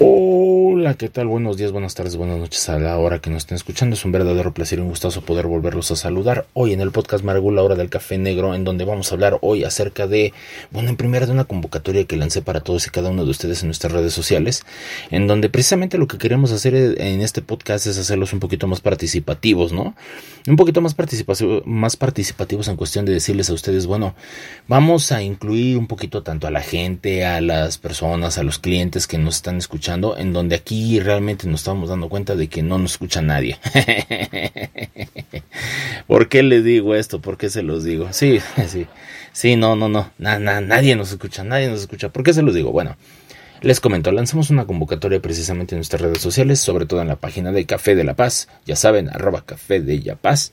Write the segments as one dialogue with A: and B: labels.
A: Hola, ¿qué tal? Buenos días, buenas tardes, buenas noches a la hora que nos estén escuchando. Es un verdadero placer y un gustazo poder volverlos a saludar hoy en el podcast Maragú, la hora del café negro, en donde vamos a hablar hoy acerca de, bueno, en primera de una convocatoria que lancé para todos y cada uno de ustedes en nuestras redes sociales, en donde precisamente lo que queremos hacer en este podcast es hacerlos un poquito más participativos, ¿no? Un poquito más, más participativos en cuestión de decirles a ustedes, bueno, vamos a incluir un poquito tanto a la gente, a las personas, a los clientes que nos están escuchando en donde aquí realmente nos estamos dando cuenta de que no nos escucha nadie. ¿Por qué les digo esto? ¿Por qué se los digo? Sí, sí, sí, no, no, no, nadie nos escucha, nadie nos escucha. ¿Por qué se los digo? Bueno, les comento, lanzamos una convocatoria precisamente en nuestras redes sociales, sobre todo en la página de Café de la Paz, ya saben, arroba Café de la Paz,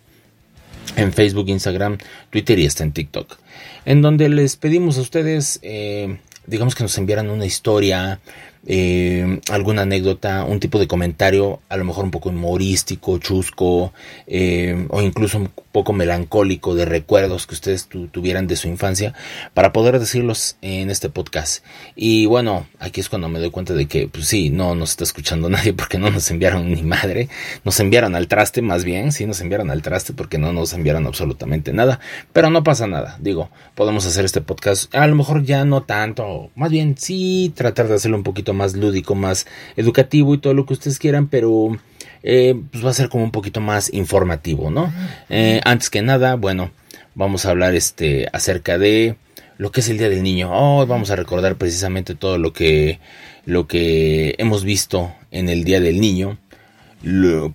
A: en Facebook, Instagram, Twitter y hasta en TikTok, en donde les pedimos a ustedes, eh, digamos que nos enviaran una historia, eh, alguna anécdota, un tipo de comentario, a lo mejor un poco humorístico, chusco, eh, o incluso un poco melancólico de recuerdos que ustedes tuvieran de su infancia, para poder decirlos en este podcast. Y bueno, aquí es cuando me doy cuenta de que, pues sí, no nos está escuchando nadie porque no nos enviaron ni madre, nos enviaron al traste más bien, sí, nos enviaron al traste porque no nos enviaron absolutamente nada, pero no pasa nada, digo, podemos hacer este podcast, a lo mejor ya no tanto, más bien sí tratar de hacerlo un poquito más lúdico, más educativo y todo lo que ustedes quieran, pero eh, pues va a ser como un poquito más informativo, ¿no? Eh, antes que nada, bueno, vamos a hablar este acerca de lo que es el Día del Niño. Hoy vamos a recordar precisamente todo lo que lo que hemos visto en el Día del Niño.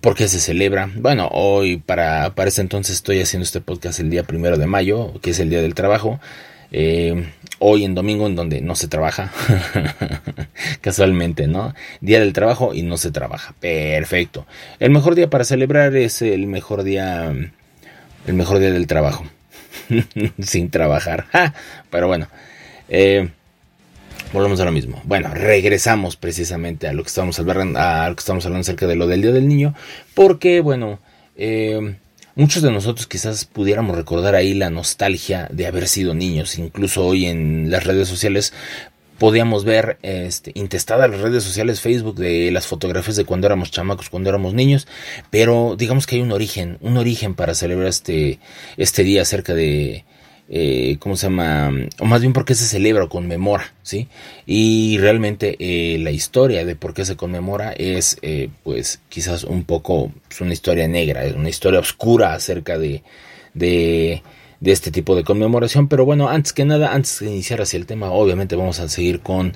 A: ¿Por qué se celebra? Bueno, hoy para, para ese entonces estoy haciendo este podcast el día primero de mayo, que es el Día del Trabajo. Eh, hoy en domingo en donde no se trabaja. Casualmente no día del trabajo y no se trabaja. Perfecto. El mejor día para celebrar es el mejor día el mejor día del trabajo. Sin trabajar. Pero bueno eh, volvemos a lo mismo. Bueno regresamos precisamente a lo que estamos hablando a lo que estamos hablando acerca de lo del día del niño porque bueno eh, Muchos de nosotros quizás pudiéramos recordar ahí la nostalgia de haber sido niños. Incluso hoy en las redes sociales podíamos ver este, intestadas las redes sociales Facebook de las fotografías de cuando éramos chamacos, cuando éramos niños, pero digamos que hay un origen, un origen para celebrar este, este día acerca de, eh, ¿cómo se llama? O más bien por qué se celebra o conmemora, ¿sí? Y realmente eh, la historia de por qué se conmemora es, eh, pues, quizás un poco una historia negra, una historia oscura acerca de, de, de, este tipo de conmemoración. Pero bueno, antes que nada, antes de iniciar hacia el tema, obviamente vamos a seguir con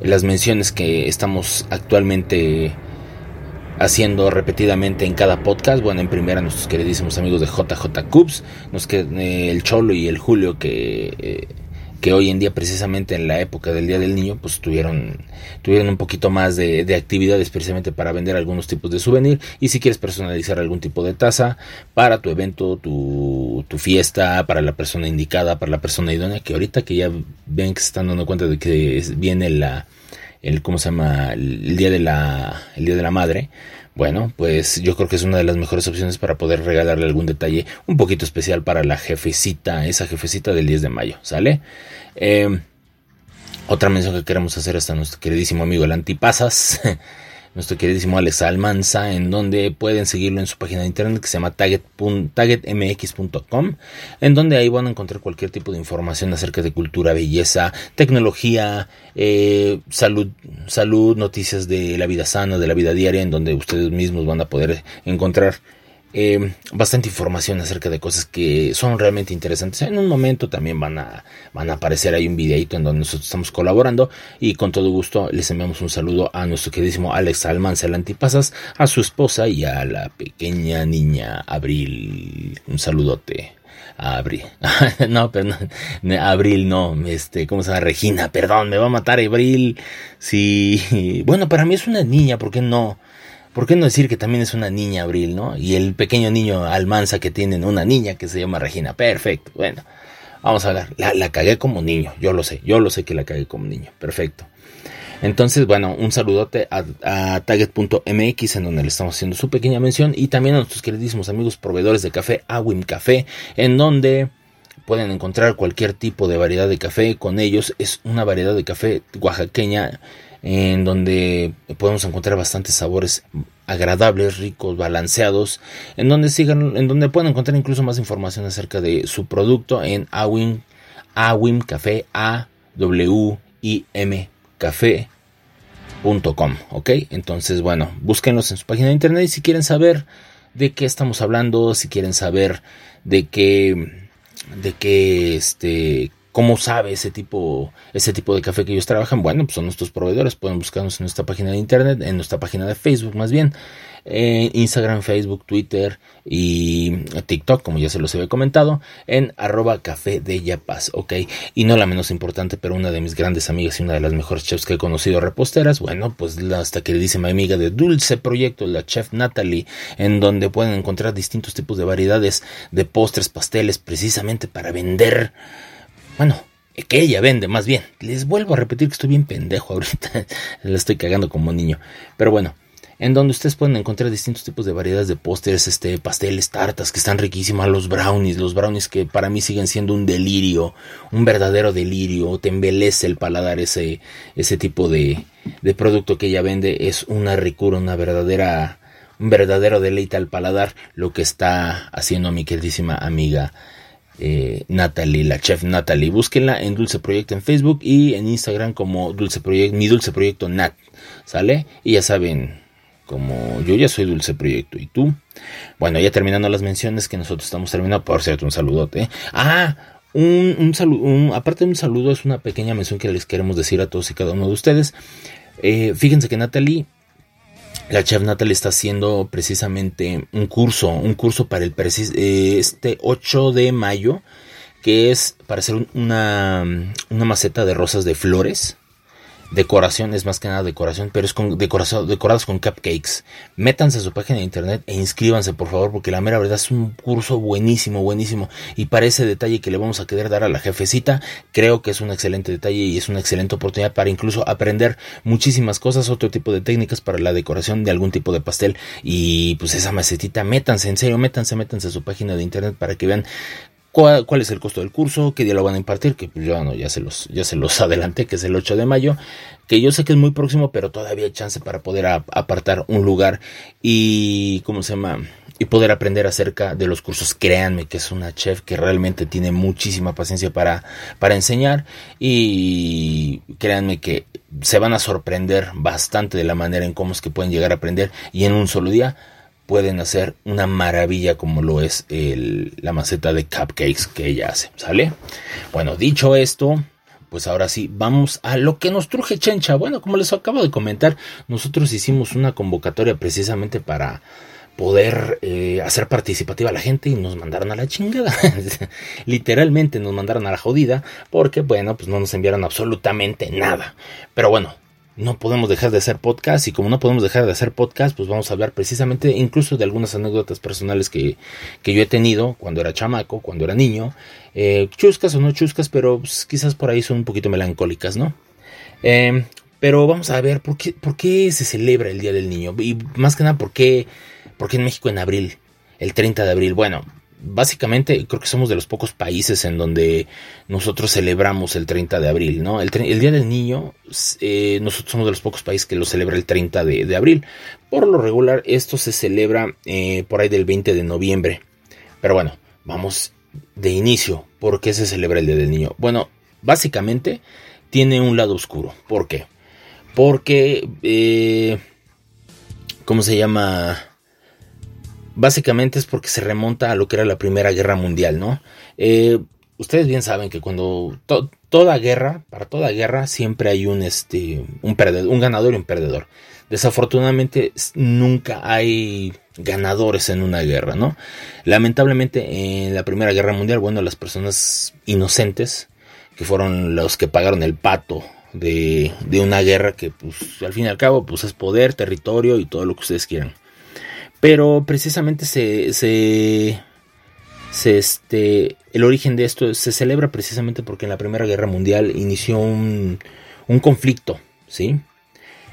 A: las menciones que estamos actualmente haciendo repetidamente en cada podcast. Bueno, en primera nuestros queridísimos amigos de JJ Cubs, nos que, eh, el Cholo y el Julio que, eh, que hoy en día precisamente en la época del Día del Niño pues tuvieron, tuvieron un poquito más de, de actividades precisamente para vender algunos tipos de souvenir y si quieres personalizar algún tipo de taza para tu evento, tu, tu fiesta, para la persona indicada, para la persona idónea, que ahorita que ya ven que se están dando cuenta de que viene la el cómo se llama el día de la el día de la madre. Bueno pues yo creo que es una de las mejores opciones para poder regalarle algún detalle un poquito especial para la jefecita esa jefecita del 10 de mayo sale eh, otra mención que queremos hacer hasta nuestro queridísimo amigo el antipasas nuestro queridísimo Alex Almanza, en donde pueden seguirlo en su página de internet que se llama target, targetmx.com, en donde ahí van a encontrar cualquier tipo de información acerca de cultura, belleza, tecnología, eh, salud, salud, noticias de la vida sana, de la vida diaria, en donde ustedes mismos van a poder encontrar eh, bastante información acerca de cosas que son realmente interesantes. En un momento también van a, van a aparecer ahí un videito en donde nosotros estamos colaborando y con todo gusto les enviamos un saludo a nuestro queridísimo Alex Almanza Antipasas, a su esposa y a la pequeña niña Abril. Un saludote. A Abril. no, perdón. Abril no. Este, ¿cómo se llama? Regina. Perdón, me va a matar Abril. Sí. Bueno, para mí es una niña, ¿por qué no? ¿Por qué no decir que también es una niña Abril, no? Y el pequeño niño Almanza que tienen una niña que se llama Regina. Perfecto. Bueno, vamos a ver. La, la cagué como niño. Yo lo sé. Yo lo sé que la cagué como niño. Perfecto. Entonces, bueno, un saludote a, a target.mx en donde le estamos haciendo su pequeña mención y también a nuestros queridísimos amigos proveedores de café Awim Café en donde pueden encontrar cualquier tipo de variedad de café con ellos. Es una variedad de café oaxaqueña en donde podemos encontrar bastantes sabores agradables, ricos, balanceados, en donde sigan, en donde pueden encontrar incluso más información acerca de su producto en Awim, Awim Café, A W I M Café.com, ¿ok? Entonces, bueno, búsquenlos en su página de internet y si quieren saber de qué estamos hablando, si quieren saber de qué, de qué, este, ¿Cómo sabe ese tipo, ese tipo de café que ellos trabajan? Bueno, pues son nuestros proveedores. Pueden buscarnos en nuestra página de internet, en nuestra página de Facebook más bien. En Instagram, Facebook, Twitter y TikTok, como ya se los había comentado, en arroba café de Yapaz, ok. Y no la menos importante, pero una de mis grandes amigas y una de las mejores chefs que he conocido reposteras, bueno, pues hasta queridísima amiga de Dulce Proyecto, la chef Natalie, en donde pueden encontrar distintos tipos de variedades de postres, pasteles, precisamente para vender bueno, que ella vende, más bien. Les vuelvo a repetir que estoy bien pendejo ahorita. Le estoy cagando como niño. Pero bueno, en donde ustedes pueden encontrar distintos tipos de variedades de pósteres, este, pasteles, tartas que están riquísimas, los brownies, los brownies que para mí siguen siendo un delirio, un verdadero delirio, te embelece el paladar ese, ese tipo de, de producto que ella vende, es una ricura, una verdadera, un verdadero deleite al paladar, lo que está haciendo mi queridísima amiga eh, Natalie, la chef Natalie. Búsquenla en Dulce Proyecto en Facebook y en Instagram como Dulce Proyecto, mi Dulce Proyecto Nat, ¿sale? Y ya saben, como yo ya soy Dulce Proyecto y tú. Bueno, ya terminando las menciones que nosotros estamos terminando, por cierto, un saludote. Ah, un, un saludo, aparte de un saludo, es una pequeña mención que les queremos decir a todos y cada uno de ustedes. Eh, fíjense que Natalie la chef Natalie está haciendo precisamente un curso, un curso para el eh, este 8 de mayo, que es para hacer una, una maceta de rosas de flores decoración, es más que nada decoración, pero es con decoración, decorados con cupcakes. Métanse a su página de internet e inscríbanse, por favor, porque la mera verdad es un curso buenísimo, buenísimo. Y para ese detalle que le vamos a querer dar a la jefecita, creo que es un excelente detalle y es una excelente oportunidad para incluso aprender muchísimas cosas, otro tipo de técnicas para la decoración de algún tipo de pastel. Y pues esa macetita, métanse, en serio, métanse, métanse a su página de internet para que vean cuál, es el costo del curso, qué día lo van a impartir, que pues yo no, ya se los, ya se los adelanté, que es el 8 de mayo, que yo sé que es muy próximo, pero todavía hay chance para poder apartar un lugar y, ¿cómo se llama? Y poder aprender acerca de los cursos. Créanme que es una chef que realmente tiene muchísima paciencia para, para enseñar y créanme que se van a sorprender bastante de la manera en cómo es que pueden llegar a aprender y en un solo día pueden hacer una maravilla como lo es el, la maceta de cupcakes que ella hace, ¿sale? Bueno, dicho esto, pues ahora sí, vamos a lo que nos truje Chencha. Bueno, como les acabo de comentar, nosotros hicimos una convocatoria precisamente para poder eh, hacer participativa a la gente y nos mandaron a la chingada. Literalmente nos mandaron a la jodida porque, bueno, pues no nos enviaron absolutamente nada. Pero bueno, no podemos dejar de hacer podcast y como no podemos dejar de hacer podcast, pues vamos a hablar precisamente incluso de algunas anécdotas personales que, que yo he tenido cuando era chamaco, cuando era niño, eh, chuscas o no chuscas, pero pues, quizás por ahí son un poquito melancólicas, ¿no? Em, pero vamos a ver ¿por qué, por qué se celebra el Día del Niño y más que nada por qué, por qué en México en abril, el 30 de abril. Bueno, básicamente creo que somos de los pocos países en donde nosotros celebramos el 30 de abril, ¿no? El, Día del Niño, eh, nosotros somos de los pocos países que lo celebra el 30 de, abril. Por lo regular, esto se celebra eh, por ahí del 20 de noviembre. Pero bueno, vamos de inicio. ¿Por qué se celebra el Día del Niño? Bueno, básicamente tiene un lado oscuro. ¿Por qué? Porque, eh, ¿cómo se llama? Básicamente es porque se remonta a lo que era la Primera Guerra Mundial, ¿no? Eh, ustedes bien saben que cuando toda guerra, para toda guerra siempre hay un, este, un, ganador y un perdedor. Desafortunadamente nunca hay ganadores en una guerra, ¿no? Lamentablemente en la Primera Guerra Mundial, bueno, las personas inocentes, que fueron los que pagaron el pato de, de una guerra que pues al fin y al cabo pues es poder, territorio y todo lo que ustedes quieran. Pero precisamente se, se, este, el origen de esto se celebra precisamente porque en la Primera Guerra Mundial inició un, un conflicto, ¿sí?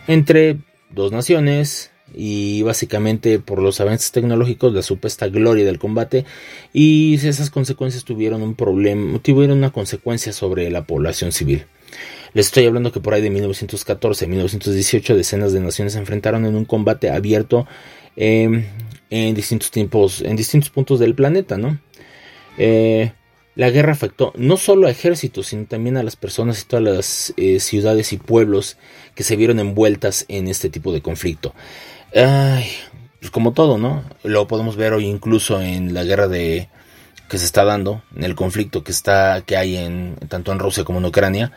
A: Entre dos naciones y básicamente por los avances tecnológicos, la supuesta gloria del combate y esas consecuencias tuvieron un problema, tuvieron una consecuencia sobre la población civil. Les estoy hablando que por ahí de 1914 1918 decenas de naciones se enfrentaron en un combate abierto Em, en distintos tiempos, en distintos puntos del planeta, ¿no? Eh, la guerra afectó no solo a ejércitos, sino también a las personas y todas las eh, ciudades y pueblos que se vieron envueltas en este tipo de conflicto. pues como todo, ¿no? Lo podemos ver hoy incluso en la guerra de que se está dando, en el conflicto que está que hay en tanto en Rusia como en Ucrania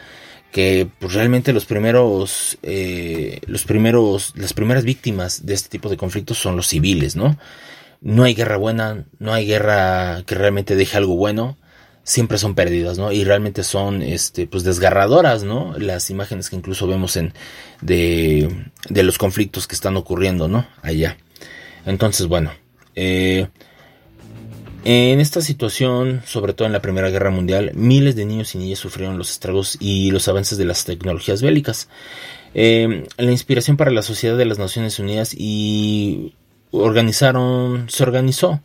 A: que pues, realmente los primeros, eh, los primeros, las primeras víctimas de este tipo de conflictos son los civiles, ¿no? No hay guerra buena, no hay guerra que realmente deje algo bueno, siempre son pérdidas, ¿no? Y realmente son, este, pues desgarradoras, ¿no? Las imágenes que incluso vemos en, de, de los conflictos que están ocurriendo, ¿no? Allá. Entonces, bueno, eh, en esta situación, sobre todo en la Primera Guerra Mundial, miles de niños y niñas sufrieron los estragos y los avances de las tecnologías bélicas. Eh, la inspiración para la Sociedad de las Naciones Unidas y organizaron, se organizó,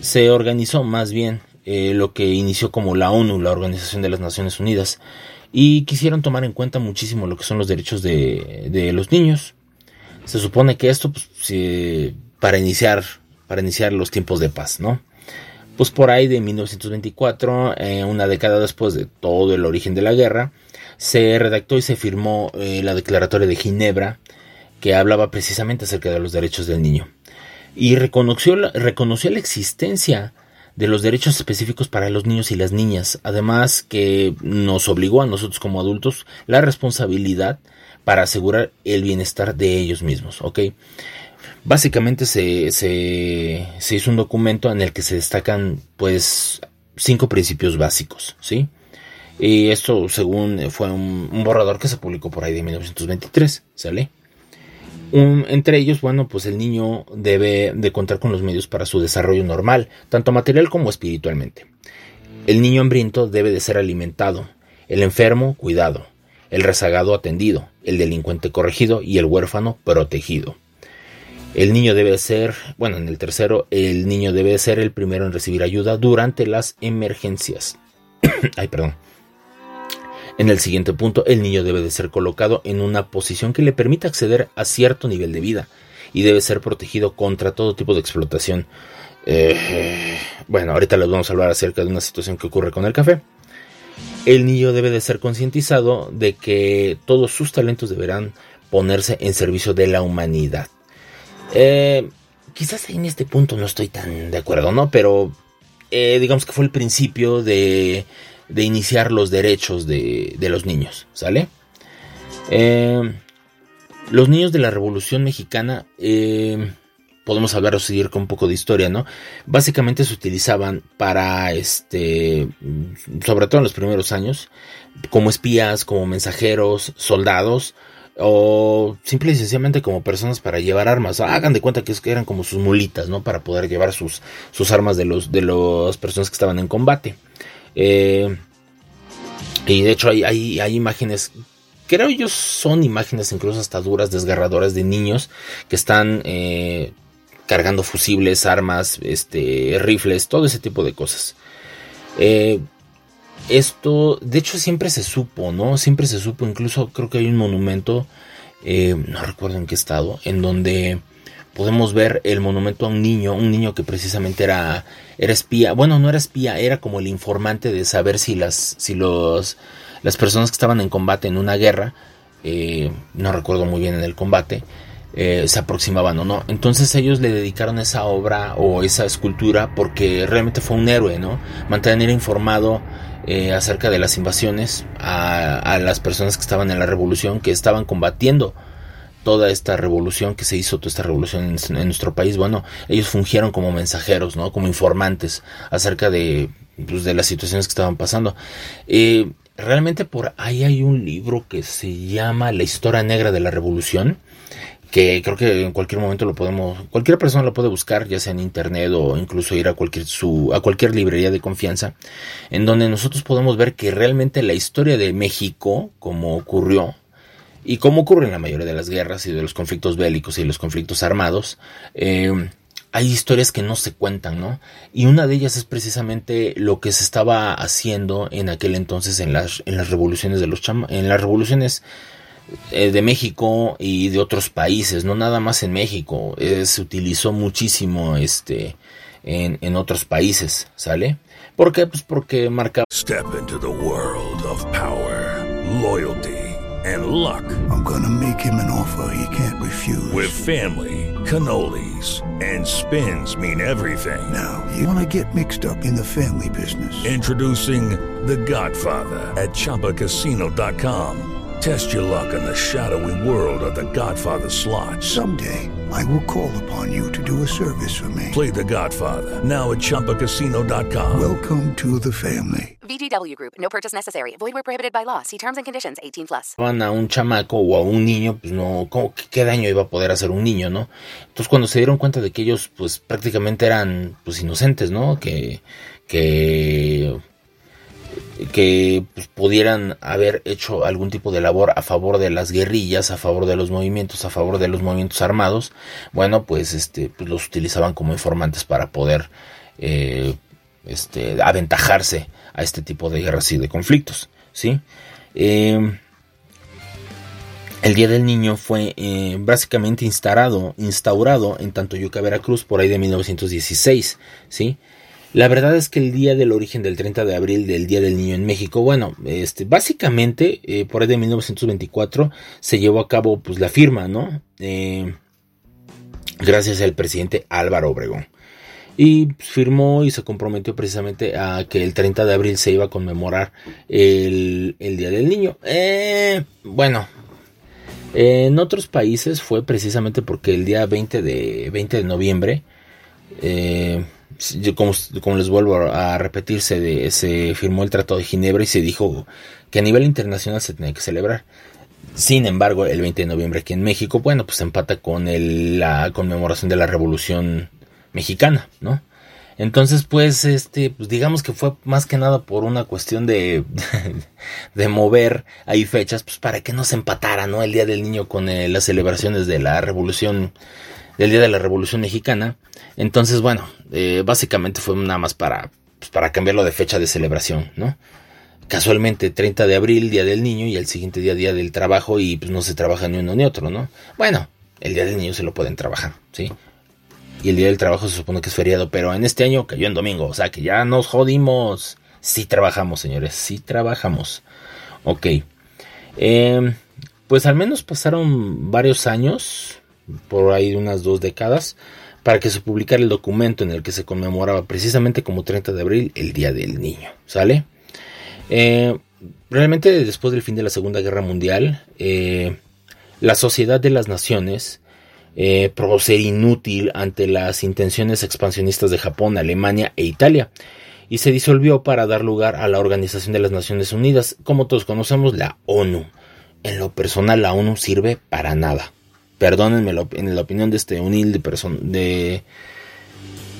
A: se organizó más bien eh, lo que inició como la ONU, la Organización de las Naciones Unidas, y quisieron tomar en cuenta muchísimo lo que son los derechos de, de los niños. Se supone que esto, pues, para iniciar, para iniciar los tiempos de paz, ¿no? Pues por ahí de 1924, eh, una década después de todo el origen de la guerra, se redactó y se firmó eh, la Declaratoria de Ginebra, que hablaba precisamente acerca de los derechos del niño. Y reconoció, reconoció la existencia de los derechos específicos para los niños y las niñas, además que nos obligó a nosotros como adultos la responsabilidad para asegurar el bienestar de ellos mismos, ¿ok? Básicamente se, se, se, hizo un documento en el que se destacan pues cinco principios básicos, ¿sí? Y esto según fue un, borrador que se publicó por ahí de 1923, ¿sale? entre ellos, bueno, pues el niño debe de contar con los medios para su desarrollo normal, tanto material como espiritualmente. El niño hambriento debe de ser alimentado, el enfermo cuidado, el rezagado atendido, el delincuente corregido y el huérfano protegido. El niño debe ser, bueno, en el tercero, el niño debe ser el primero en recibir ayuda durante las emergencias. Ay, perdón. En el siguiente punto, el niño debe de ser colocado en una posición que le permita acceder a cierto nivel de vida y debe ser protegido contra todo tipo de explotación. Eh, bueno, ahorita les vamos a hablar acerca de una situación que ocurre con el café. El niño debe de ser concientizado de que todos sus talentos deberán ponerse en servicio de la humanidad. Eh, quizás en este punto no estoy tan de acuerdo, ¿no? Pero eh, digamos que fue el principio de, de iniciar los derechos de, de los niños, ¿sale? Eh, los niños de la Revolución Mexicana, eh, podemos hablar o seguir con un poco de historia, ¿no? Básicamente se utilizaban para, este, sobre todo en los primeros años, como espías, como mensajeros, soldados, o simple y sencillamente como personas para llevar armas. Hagan de cuenta que eran como sus mulitas, ¿no? Para poder llevar sus, sus armas de los de las personas que estaban en combate. Eh, y de hecho hay, hay, hay, imágenes, creo yo son imágenes incluso hasta duras, desgarradoras de niños que están eh, cargando fusibles, armas, este, rifles, todo ese tipo de cosas. Eh, esto, de hecho, siempre se supo, ¿no? Siempre se supo, incluso creo que hay un monumento, eh, no recuerdo en qué estado, en donde podemos ver el monumento a un niño, un niño que precisamente era, era espía, bueno, no era espía, era como el informante de saber si las, si los, las personas que estaban en combate en una guerra, eh, no recuerdo muy bien en el combate, eh, se aproximaban o no. Entonces ellos le dedicaron esa obra o esa escultura porque realmente fue un héroe, ¿no? Mantener informado eh, acerca de las invasiones a, las personas que estaban en la revolución, que estaban combatiendo toda esta revolución que se hizo, toda esta revolución en, en nuestro país. Bueno, ellos fungieron como mensajeros, ¿no? Como informantes acerca de, pues, de las situaciones que estaban pasando. Eh, realmente por ahí hay un libro que se llama La historia negra de la revolución que creo que en cualquier momento lo podemos, cualquier persona lo puede buscar, ya sea en internet o incluso ir a cualquier su, a cualquier librería de confianza, en donde nosotros podemos ver que realmente la historia de México, como ocurrió, y como ocurre en la mayoría de las guerras y de los conflictos bélicos y los conflictos armados, eh, hay historias que no se cuentan, ¿no? Y una de ellas es precisamente lo que se estaba haciendo en aquel entonces en las, en las revoluciones de los chama, en las revoluciones de México y de otros países, no nada más en México, eh, se utilizó muchísimo este en, en otros países, ¿sale? ¿Por qué? Pues porque marca
B: Step into the world of power, loyalty and luck.
C: I'm gonna make him an offer he can't refuse.
B: With family, cannolis and spins mean everything.
C: Now, you wanna get mixed up in the family business.
B: Introducing The Godfather at ChumbaCasino.com. Test your luck in the shadowy world of The Godfather slot.
C: Someday, I will call upon you to do a service for me.
B: Play The Godfather now at ChumbaCasino.com.
C: Welcome to the family.
D: VGW Group. No purchase necessary. Void where prohibited by law. See terms and conditions. 18 plus.
A: a un chamaco o a un niño, pues no, ¿cómo, ¿qué daño iba a poder hacer un niño, no? Entonces cuando se dieron cuenta de que ellos, pues prácticamente eran, pues inocentes, ¿no? Que, que que pues, pudieran haber hecho algún tipo de labor a favor de las guerrillas, a favor de los movimientos, a favor de los movimientos armados, bueno, pues este, pues, los utilizaban como informantes para poder eh, este, aventajarse a este tipo de guerras y de conflictos, ¿sí? Eh, el Día del Niño fue eh, básicamente instaurado, instaurado en Tantoyuca, Veracruz, por ahí de 1916, ¿sí? La verdad es que el día del origen del 30 de abril del Día del Niño en México, bueno, este, básicamente eh, por ahí de 1924 se llevó a cabo pues la firma, ¿no? Eh, gracias al presidente Álvaro Obregón. Y pues, firmó y se comprometió precisamente a que el 30 de abril se iba a conmemorar el, el Día del Niño. Eh, bueno, en otros países fue precisamente porque el día 20 de, 20 de noviembre, eh, como, les vuelvo a repetir, se, se, firmó el Tratado de Ginebra y se dijo que a nivel internacional se tenía que celebrar. Sin embargo, el 20 de noviembre aquí en México, bueno, pues empata con la conmemoración de la Revolución Mexicana, ¿no? Entonces, pues, este, pues digamos que fue más que nada por una cuestión de, de mover ahí fechas, pues para que no se empatara, ¿no? El Día del Niño con eh, las celebraciones de la Revolución, del Día de la Revolución Mexicana. Entonces, bueno, eh, básicamente fue nada más para, pues, para cambiarlo de fecha de celebración, ¿no? Casualmente, 30 de abril, Día del Niño, y el siguiente día, Día del Trabajo, y pues no se trabaja ni uno ni otro, ¿no? Bueno, el Día del Niño se lo pueden trabajar, ¿sí? Y el Día del Trabajo se supone que es feriado, pero en este año cayó en domingo, o sea que ya nos jodimos. Sí trabajamos, señores, sí trabajamos. Ok. Eh, pues al menos pasaron varios años, por ahí unas dos décadas, para que se publicara el documento en el que se conmemoraba precisamente como 30 de abril el Día del Niño. ¿Sale? Eh, realmente después del fin de la Segunda Guerra Mundial, eh, la Sociedad de las Naciones eh, probó ser inútil ante las intenciones expansionistas de Japón, Alemania e Italia y se disolvió para dar lugar a la Organización de las Naciones Unidas, como todos conocemos, la ONU. En lo personal, la ONU sirve para nada. Perdónenme en la opinión de este humilde persona, de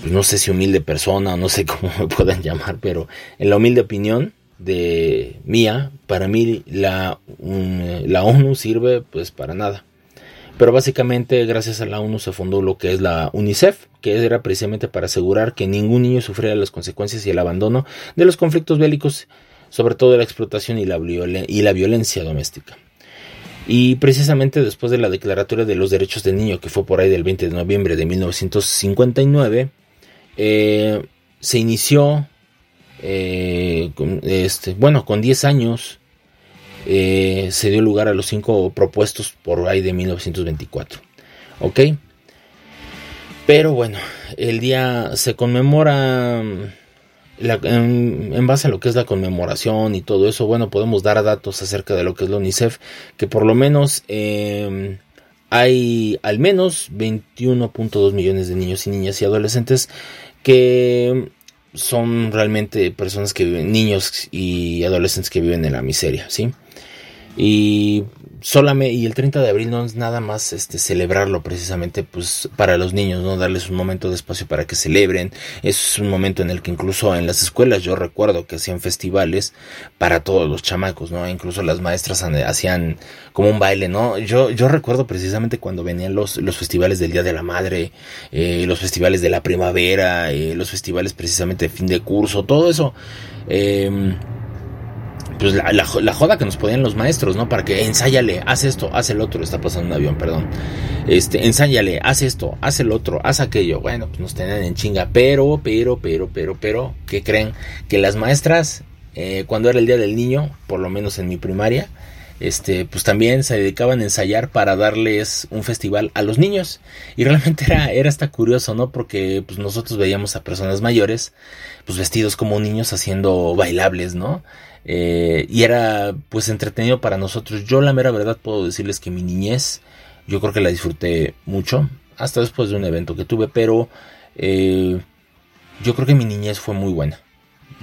A: pues no sé si humilde persona o no sé cómo me puedan llamar, pero en la humilde opinión de mía, para mí la, la ONU sirve pues para nada. pero básicamente gracias a la ONU se fundó lo que es la UNICEF, que era precisamente para asegurar que ningún niño sufriera las consecuencias y el abandono de los conflictos bélicos, sobre todo la explotación y la, y la violencia doméstica. Y precisamente después de la Declaratoria de los Derechos del Niño, que fue por ahí del 20 de noviembre de 1959, eh, se inició, eh, este, bueno, con 10 años, eh, se dio lugar a los cinco propuestos por ahí de 1924. ¿Ok? Pero bueno, el día se conmemora en, base a lo que es la conmemoración y todo eso, bueno, podemos dar datos acerca de lo que es la UNICEF, que por lo menos em, hay al menos 21.2 millones de niños y niñas y adolescentes que son realmente personas que viven, niños y adolescentes que viven en la miseria, ¿sí? Y solamente, y el 30 de abril no es nada más este celebrarlo precisamente pues para los niños, no darles un momento de espacio para que celebren. Es un momento en el que incluso en las escuelas yo recuerdo que hacían festivales para todos los chamacos, ¿no? Incluso las maestras hacían como un baile, ¿no? Yo, yo recuerdo precisamente cuando venían los, los festivales del Día de la Madre, eh, los festivales de la primavera, eh, los festivales precisamente de fin de curso, todo eso. Eh, pues la, joda que nos ponían los maestros, ¿no? Para que ensáyale, haz esto, haz el otro, está pasando un avión, perdón. Este, ensáyale, haz esto, haz el otro, haz aquello. Bueno, pues nos tenían en chinga, pero, pero, pero, pero, pero, ¿qué creen? Que las maestras, eh, cuando era el día del niño, por lo menos en mi primaria, este, pues también se dedicaban a ensayar para darles un festival a los niños. Y realmente era, era hasta curioso, ¿no? Porque pues nosotros veíamos a personas mayores, pues vestidos como niños haciendo bailables, ¿no? Eh, y era pues entretenido para nosotros. Yo la mera verdad puedo decirles que mi niñez, yo creo que la disfruté mucho, hasta después de un evento que tuve, pero eh, yo creo que mi niñez fue muy buena.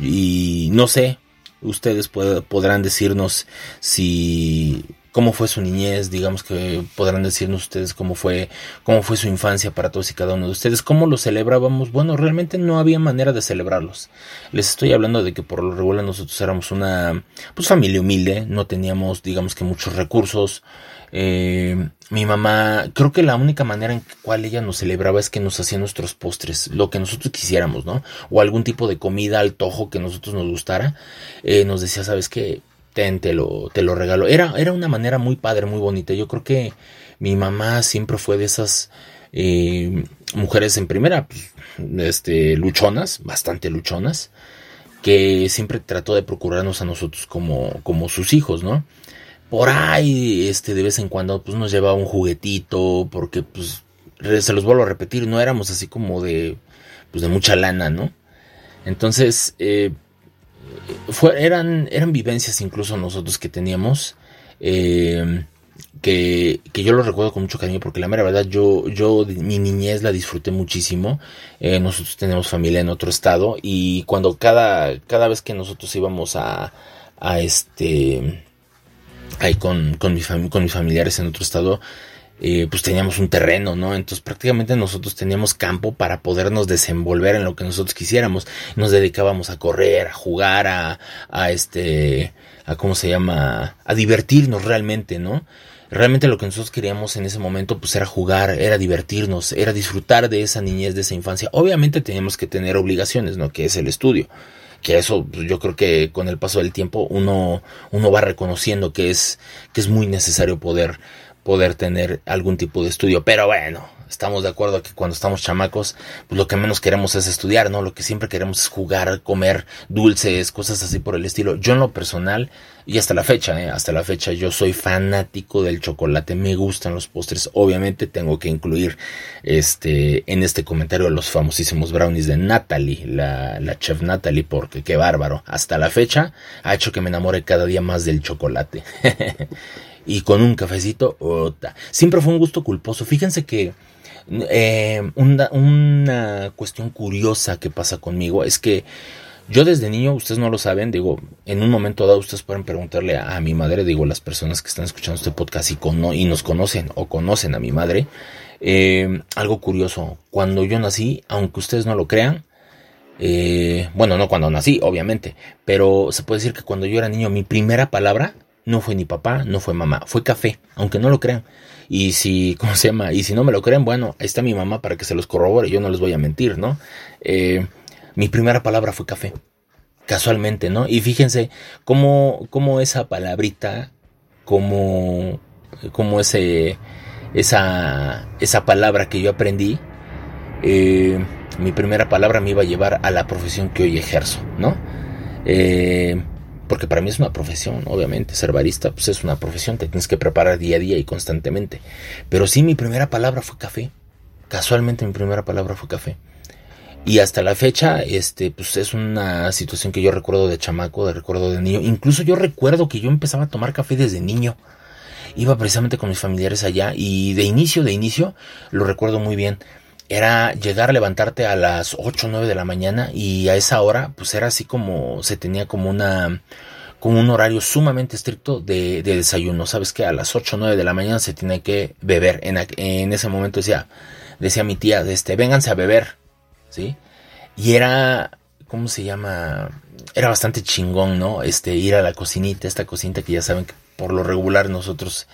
A: Y no sé, ustedes podrán decirnos si cómo fue su niñez, digamos que podrán decirnos ustedes cómo fue, cómo fue su infancia para todos y cada uno de ustedes, cómo lo celebrábamos. Bueno, realmente no había manera de celebrarlos. Les estoy hablando de que por lo regular nosotros éramos una pues familia humilde, no teníamos digamos que muchos recursos. Eh, mi mamá, creo que la única manera en cual ella nos celebraba es que nos hacía nuestros postres, lo que nosotros quisiéramos, ¿no? O algún tipo de comida al tojo que nosotros nos gustara. Eh, nos decía, ¿sabes qué? Te lo, te lo regalo. Era, era una manera muy padre, muy bonita. Yo creo que mi mamá siempre fue de esas eh, mujeres en primera, pues, este, luchonas, bastante luchonas, que siempre trató de procurarnos a nosotros como, como sus hijos, ¿no? Por ahí, este, de vez en cuando, pues nos llevaba un juguetito, porque, pues, se los vuelvo a repetir, no éramos así como de, pues, de mucha lana, ¿no? Entonces, eh, eran, eran vivencias incluso nosotros que teníamos. Eh, que, yo lo recuerdo con mucho cariño porque la mera verdad yo, yo mi niñez la disfruté muchísimo. Eh, nosotros tenemos familia en otro estado y cuando cada, cada vez que nosotros íbamos a, a este, ahí con, con, con mis familiares en otro estado, eh, pues teníamos un terreno, ¿no? Entonces prácticamente nosotros teníamos campo para podernos desenvolver en lo que nosotros quisiéramos. Nos dedicábamos a correr, a jugar, a, a este, a cómo se llama, a divertirnos realmente, ¿no? Realmente lo que nosotros queríamos en ese momento pues era jugar, era divertirnos, era disfrutar de esa niñez, de esa infancia. Obviamente teníamos que tener obligaciones, ¿no? Que es el estudio que eso pues, yo creo que con el paso del tiempo uno, uno va reconociendo que es, que es muy necesario poder poder tener algún tipo de estudio. Pero bueno, estamos de acuerdo que cuando estamos chamacos, pues lo que menos queremos es estudiar, ¿no? Lo que siempre queremos es jugar, comer dulces, cosas así por el estilo. Yo en lo personal, y hasta la fecha, ¿eh? hasta la fecha, yo soy fanático del chocolate, me gustan los postres. Obviamente tengo que incluir este en este comentario los famosísimos brownies de Natalie, la, la chef Natalie, porque qué bárbaro. Hasta la fecha ha hecho que me enamore cada día más del chocolate. y con un cafecito, siempre fue un gusto culposo. Fíjense que eh, una, cuestión curiosa que pasa conmigo es que yo desde niño, ustedes no lo saben, digo, en un momento dado ustedes pueden preguntarle a, mi madre, digo, las personas que están escuchando este podcast y, y nos conocen o conocen a mi madre, eh, algo curioso, cuando yo nací, aunque ustedes no lo crean, eh, bueno, no cuando nací, obviamente, pero se puede decir que cuando yo era niño, mi primera palabra no fue ni papá, no fue mamá, fue café, aunque no lo crean. Y si, ¿cómo se llama? Y si no me lo creen, bueno, ahí está mi mamá para que se los corrobore, yo no les voy a mentir, ¿no? Eh, mi primera palabra fue café, casualmente, ¿no? Y fíjense cómo, cómo esa palabrita, como, como ese, esa, esa palabra que yo aprendí, eh, mi primera palabra me iba a llevar a la profesión que hoy ejerzo, ¿no? Eh, porque para mí es una profesión, obviamente, ser barista pues es una profesión, te tienes que preparar día a día y constantemente. Pero sí, mi primera palabra fue café. Casualmente mi primera palabra fue café. Y hasta la fecha, este, pues es una situación que yo recuerdo de chamaco, de recuerdo de niño. Incluso yo recuerdo que yo empezaba a tomar café desde niño. Iba precisamente con mis familiares allá y de inicio, de inicio, lo recuerdo muy bien era llegar a levantarte a las 8 o 9 de la mañana y a esa hora pues era así como se tenía como una como un horario sumamente estricto de, desayuno. Sabes que a las 8 o 9 de la mañana se tiene que beber. En, en ese momento decía, decía mi tía, este, vénganse a beber, ¿sí? Y era, ¿cómo se llama? Era bastante chingón, ¿no? Este, ir a la cocinita, esta cocinita que ya saben que por lo regular nosotros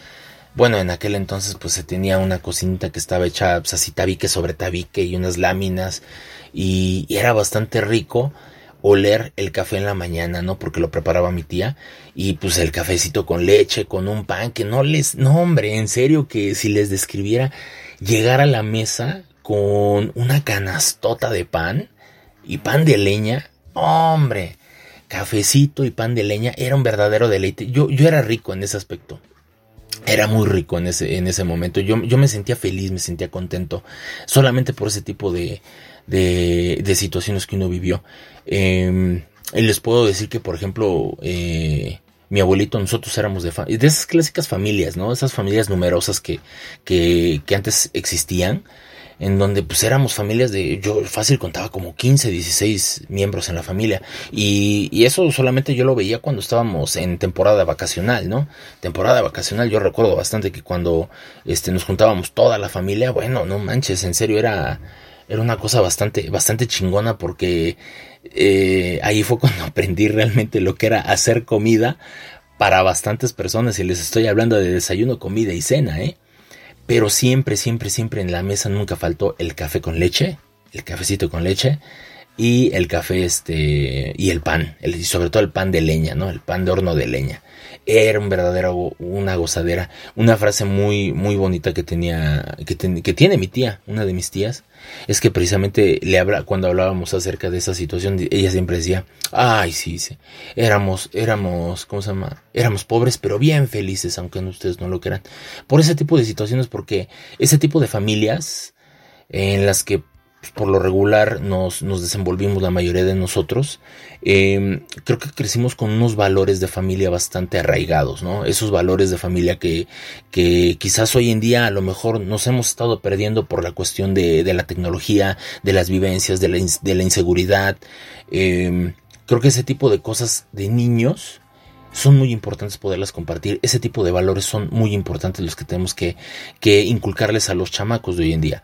A: bueno, en aquel entonces pues se tenía una cocinita que estaba hecha pues, así tabique sobre tabique y unas láminas y, era bastante rico oler el café en la mañana, ¿no? Porque lo preparaba mi tía y pues el cafecito con leche, con un pan que no les, no hombre, en serio que si les describiera llegar a la mesa con una canastota de pan y pan de leña, hombre, cafecito y pan de leña era un verdadero deleite. Yo, yo era rico en ese aspecto era muy rico en ese, en ese momento. Yo, yo me sentía feliz, me sentía contento, solamente por ese tipo de, de, de situaciones que uno vivió. Eh, les puedo decir que, por ejemplo, eh, mi abuelito, nosotros éramos de, de esas clásicas familias, ¿no? Esas familias numerosas que, que, que antes existían en donde pues éramos familias de, yo fácil contaba como 15, 16 miembros en la familia y, y, eso solamente yo lo veía cuando estábamos en temporada vacacional, ¿no? Temporada vacacional yo recuerdo bastante que cuando este, nos juntábamos toda la familia, bueno, no manches, en serio era, era una cosa bastante, bastante chingona porque eh, ahí fue cuando aprendí realmente lo que era hacer comida para bastantes personas y les estoy hablando de desayuno, comida y cena, ¿eh? Pero siempre, siempre, siempre en la mesa nunca faltó el café con leche, el cafecito con leche y el café este y el pan, el, y sobre todo el pan de leña, ¿no? El pan de horno de leña. Era un verdadero una gozadera, una frase muy muy bonita que tenía que, tiene mi tía, una de mis tías, es que precisamente le habla cuando hablábamos acerca de esa situación, ella siempre decía, "Ay, sí, sí. Éramos éramos, ¿cómo se llama? Éramos pobres, pero bien felices, aunque ustedes no lo crean." Por ese tipo de situaciones porque ese tipo de familias en las que por lo regular nos, nos, desenvolvimos la mayoría de nosotros, eh, creo que crecimos con unos valores de familia bastante arraigados, ¿no? Esos valores de familia que, que quizás hoy en día a lo mejor nos hemos estado perdiendo por la cuestión de, de la tecnología, de las vivencias, de la, inseguridad. Eh, creo que ese tipo de cosas de niños, son muy importantes poderlas compartir. Ese tipo de valores son muy importantes los que tenemos que inculcarles a los chamacos de hoy en día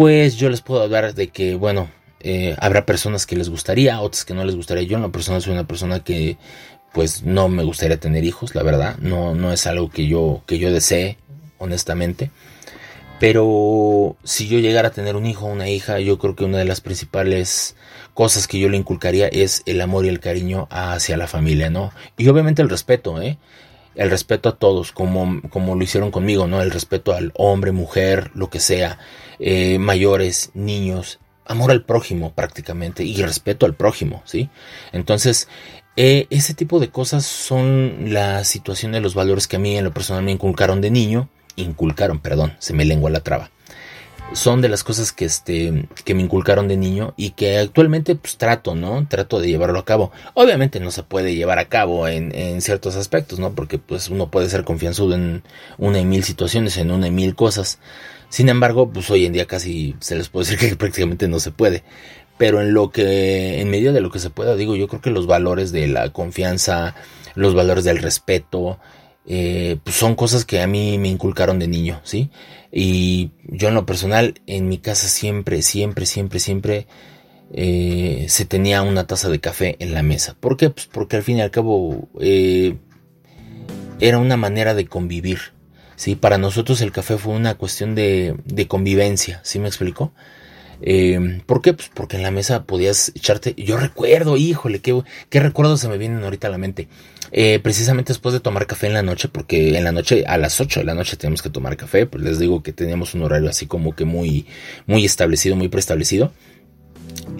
A: pues yo les puedo hablar de que, bueno, eh, habrá personas que les gustaría, otras que no les gustaría. Yo en la persona soy una persona que, pues, no me gustaría tener hijos, la verdad. No, no es algo que yo, que yo desee, honestamente. Pero si yo llegara a tener un hijo o una hija, yo creo que una de las principales cosas que yo le inculcaría es el amor y el cariño hacia la familia, ¿no? Y obviamente el respeto, ¿eh? El respeto a todos, como, como lo hicieron conmigo, ¿no? El respeto al hombre, mujer, lo que sea eh, mayores, niños, amor al prójimo prácticamente y respeto al prójimo, ¿sí? Entonces, eh, ese tipo de cosas son la situación de los valores que a mí en lo personal me inculcaron de niño, inculcaron, perdón, se me lengua la traba. Son de las cosas que, este, que me inculcaron de niño y que actualmente pues trato, ¿no? Trato de llevarlo a cabo. Obviamente no se puede llevar a cabo en, en ciertos aspectos, ¿no? Porque pues uno puede ser confianzudo en una y mil situaciones, en una y mil cosas. Sin embargo, pues hoy en día casi se les puede decir que prácticamente no se puede. Pero en lo que, en medio de lo que se pueda, digo, yo creo que los valores de la confianza, los valores del respeto, eh, pues son cosas que a mí me inculcaron de niño, ¿sí? Y yo en lo personal, en mi casa siempre, siempre, siempre, siempre eh, se tenía una taza de café en la mesa. ¿Por qué? Pues porque al fin y al cabo, eh, era una manera de convivir. ¿sí? Para nosotros el café fue una cuestión de, de convivencia, ¿sí me explico? Eh, ¿Por qué? Pues porque en la mesa podías echarte. Yo recuerdo, híjole, qué, qué recuerdos se me vienen ahorita a la mente. Eh, precisamente después de tomar café en la noche, porque en la noche, a las 8 de la noche tenemos que tomar café, pues les digo que teníamos un horario así como que muy, muy establecido, muy preestablecido.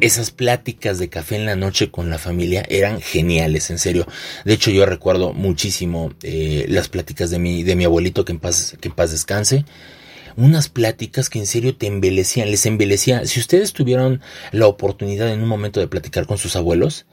A: Esas pláticas de café en la noche con la familia eran geniales, en serio. De hecho, yo recuerdo muchísimo eh, las pláticas de mi, de mi abuelito, que en paz, que en paz descanse unas pláticas que en serio te embelecían, les embelecía. Si ustedes tuvieron la oportunidad en un momento de platicar con sus abuelos,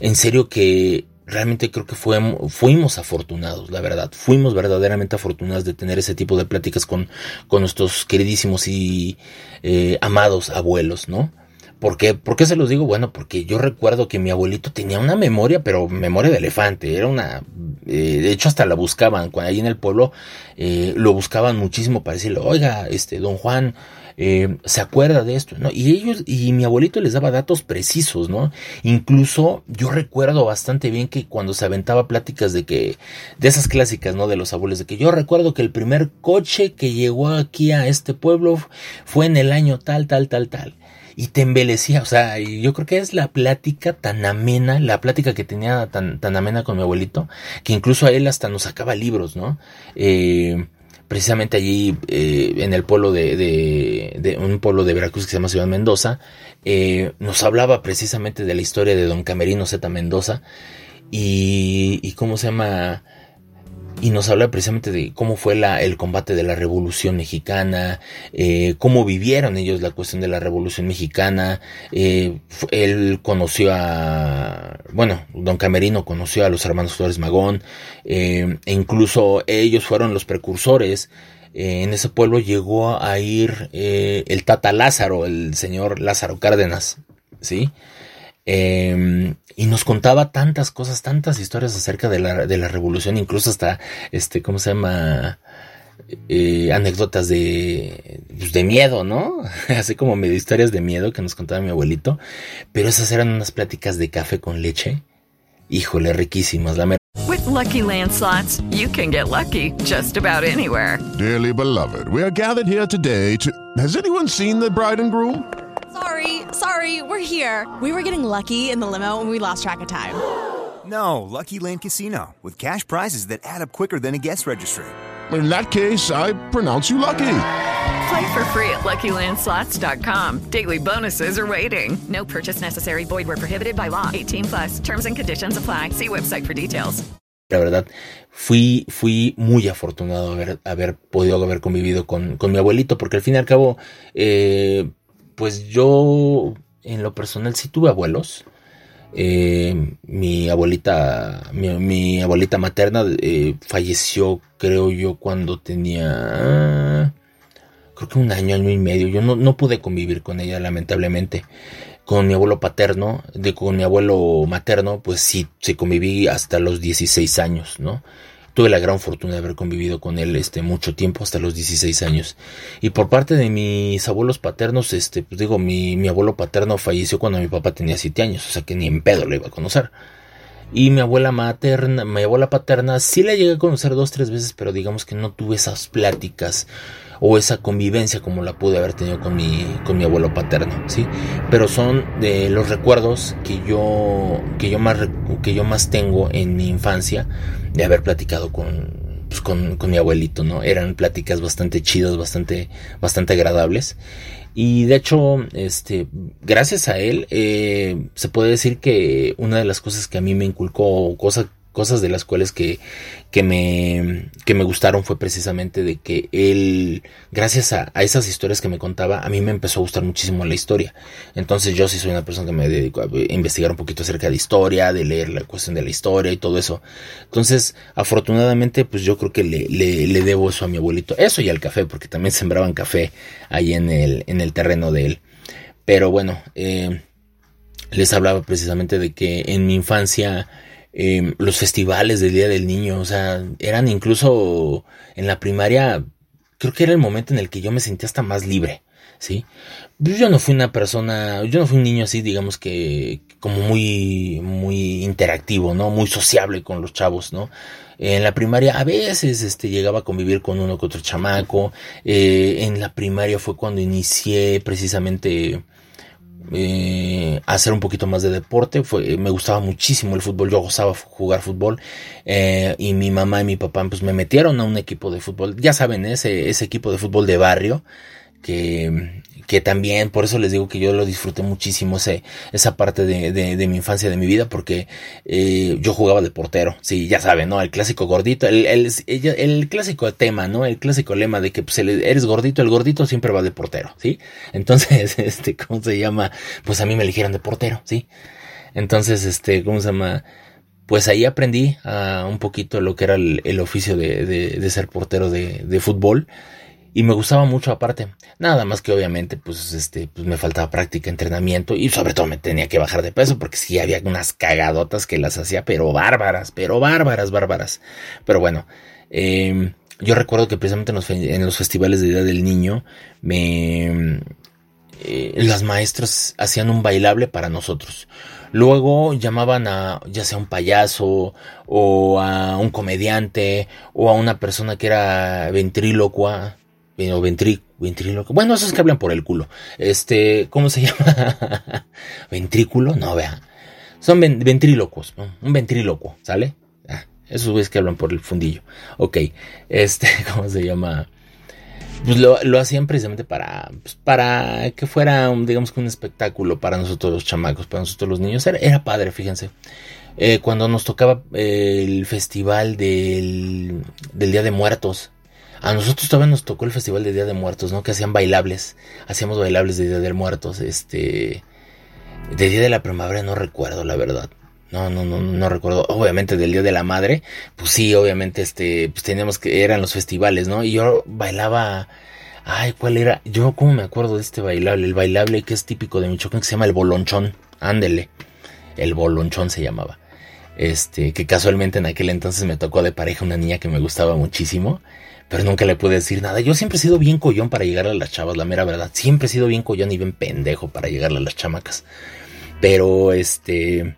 A: en serio que realmente creo que fuimos afortunados, la verdad. Fuimos verdaderamente afortunados de tener ese tipo de pláticas con, con nuestros queridísimos y eh, amados abuelos, ¿no? ¿Por qué? ¿Por qué se los digo? Bueno, porque yo recuerdo que mi abuelito tenía una memoria, pero memoria de elefante. Era una... Eh, de hecho, hasta la buscaban. Cuando ahí en el pueblo eh, lo buscaban muchísimo para decirle, oiga, este, don Juan, eh, se acuerda de esto, ¿no? Y ellos, y mi abuelito les daba datos precisos, ¿no? Incluso yo recuerdo bastante bien que cuando se aventaba pláticas de que, de esas clásicas, ¿no? De los abuelos, de que yo recuerdo que el primer coche que llegó aquí a este pueblo fue en el año tal, tal, tal, tal y te embelecía. O sea, yo creo que es la plática tan amena, la plática que tenía tan, tan amena con mi abuelito, que incluso a él hasta nos sacaba libros, ¿no? Eh, precisamente allí eh, en el pueblo de, de, un pueblo de Veracruz que se llama Ciudad Mendoza, eh, nos hablaba precisamente de la historia de don Camerino Z Mendoza y, y cómo se llama y nos habla precisamente de cómo fue el combate de la Revolución Mexicana, eh, cómo vivieron ellos la cuestión de la Revolución Mexicana. Eh, él conoció a, bueno, don Camerino conoció a los hermanos Flores Magón, eh, e incluso ellos fueron los precursores. en ese pueblo llegó a ir el Tata Lázaro, el señor Lázaro Cárdenas, ¿sí? Eh, y nos contaba tantas cosas, tantas historias acerca de la, de la revolución, incluso hasta, este, ¿cómo se llama? Eh, anécdotas de, pues de miedo, ¿no? Así como medio historias de miedo que nos contaba mi abuelito. Pero esas eran unas pláticas de café con leche. Híjole, riquísimas. La
E: With lucky landslots, you can get lucky just about anywhere.
F: Dearly beloved, we are gathered here today to. Has anyone seen the bride and groom?
G: Sorry, sorry, we're here. We were getting lucky in the limo and we lost track of time.
H: No, Lucky Land Casino, with cash prizes that add up quicker than a guest registry.
F: In that case, I pronounce you lucky.
E: Play for free at LuckyLandSlots.com. Daily bonuses are waiting. No purchase necessary. Void where prohibited by law. 18 plus. Terms and conditions apply. See website for details.
A: La verdad, fui, fui muy afortunado haber, haber podido haber convivido con, con mi abuelito, porque al fin y al cabo, eh, pues yo en lo personal sí tuve abuelos. Eh, mi abuelita, mi, abuelita materna eh, falleció, creo yo, cuando tenía, creo que un año, año y medio. Yo no, no pude convivir con ella, lamentablemente. Con mi abuelo paterno, de, con mi abuelo materno, pues sí, sí conviví hasta los 16 años, ¿no? Tuve la gran fortuna de haber convivido con él este mucho tiempo, hasta los 16 años. Y por parte de mis abuelos paternos, este, pues digo, mi, mi abuelo paterno falleció cuando mi papá tenía 7 años, o sea que ni en pedo lo iba a conocer. Y mi abuela materna, mi abuela paterna, sí la llegué a conocer dos, tres veces, pero digamos que no tuve esas pláticas o esa convivencia como la pude haber tenido con mi, con mi abuelo paterno, ¿sí? Pero son de los recuerdos que yo, que yo más, que yo más tengo en mi infancia de haber platicado con, pues, con, con, mi abuelito, ¿no? Eran pláticas bastante chidas, bastante, bastante agradables. Y de hecho, este, gracias a él, eh, se puede decir que una de las cosas que a mí me inculcó, cosa cosas de las cuales que, que, me, que me gustaron fue precisamente de que él, gracias a, esas historias que me contaba, a mí me empezó a gustar muchísimo la historia. Entonces yo sí soy una persona que me dedico a investigar un poquito acerca de historia, de leer la cuestión de la historia y todo eso. Entonces, afortunadamente, pues yo creo que le, le, debo eso a mi abuelito. Eso y al café, porque también sembraban café ahí en el, en el terreno de él. Pero bueno, eh, les hablaba precisamente de que en mi infancia Em, los festivales del Día del Niño, o sea, eran incluso en la primaria, creo que era el momento en el que yo me sentía hasta más libre, ¿sí? Pues yo no fui una persona, yo no fui un niño así, digamos que como muy, muy interactivo, ¿no? Muy sociable con los chavos, ¿no? En la primaria a veces este, llegaba a convivir con uno que otro chamaco. Eh, en la primaria fue cuando inicié precisamente eh, hacer un poquito más de deporte. Fue, me gustaba muchísimo el fútbol, yo gozaba jugar fútbol eh, y mi mamá y mi papá pues me metieron a un equipo de fútbol, ya saben, ese, ese equipo de fútbol de barrio que, que también, por eso les digo que yo lo disfruté muchísimo ese, esa parte de, de, mi infancia, de mi vida, porque eh, yo jugaba de portero, sí, ya saben, ¿no? El clásico gordito, el, el, el, clásico tema, ¿no? El clásico lema de que pues, eres gordito, el gordito siempre va de portero, ¿sí? Entonces, este, ¿cómo se llama? Pues a mí me eligieron de portero, ¿sí? Entonces, este, ¿cómo se llama? Pues ahí aprendí a un poquito lo que era el, el oficio de, de, de, ser portero de, de fútbol y me gustaba mucho aparte. Nada más que obviamente pues este pues me faltaba práctica, entrenamiento y sobre todo me tenía que bajar de peso porque sí había unas cagadotas que las hacía pero bárbaras, pero bárbaras, bárbaras. Pero bueno, em, yo recuerdo que precisamente en los, festivales de Día del Niño me eh, las maestras hacían un bailable para nosotros. Luego llamaban a ya sea un payaso o a un comediante o a una persona que era ventrílocua o ventrículo. Bueno, esos que hablan por el culo. Este, ¿cómo se llama? ¿Ventrículo? No, vea. Son ventrílocos, un ventrílocuo, ¿sale? Ah, esos güeyes que hablan por el fundillo. Ok, este, ¿cómo se llama? Pues lo, lo hacían precisamente para, pues para que fuera, digamos que un espectáculo para nosotros los chamacos, para nosotros los niños. Era, era padre, fíjense. Eh, cuando nos tocaba el festival del, del Día de Muertos, a nosotros todavía nos tocó el festival de Día de Muertos, ¿no? Que hacían bailables. Hacíamos bailables de Día de Muertos. Este. De Día de la Primavera no recuerdo, la verdad. No, no, no, no recuerdo. Obviamente del Día de la Madre. Pues sí, obviamente, este. Pues teníamos que. Eran los festivales, ¿no? Y yo bailaba. Ay, ¿cuál era? Yo, ¿cómo me acuerdo de este bailable? El bailable que es típico de Michoacán, que se llama el bolonchón. Ándele. El bolonchón se llamaba. Este, que casualmente en aquel entonces me tocó de pareja una niña que me gustaba muchísimo pero nunca le pude decir nada. Yo siempre he sido bien collón para llegar a las chavas, la mera verdad. Siempre he sido bien collón y bien pendejo para llegarle a las chamacas. Pero este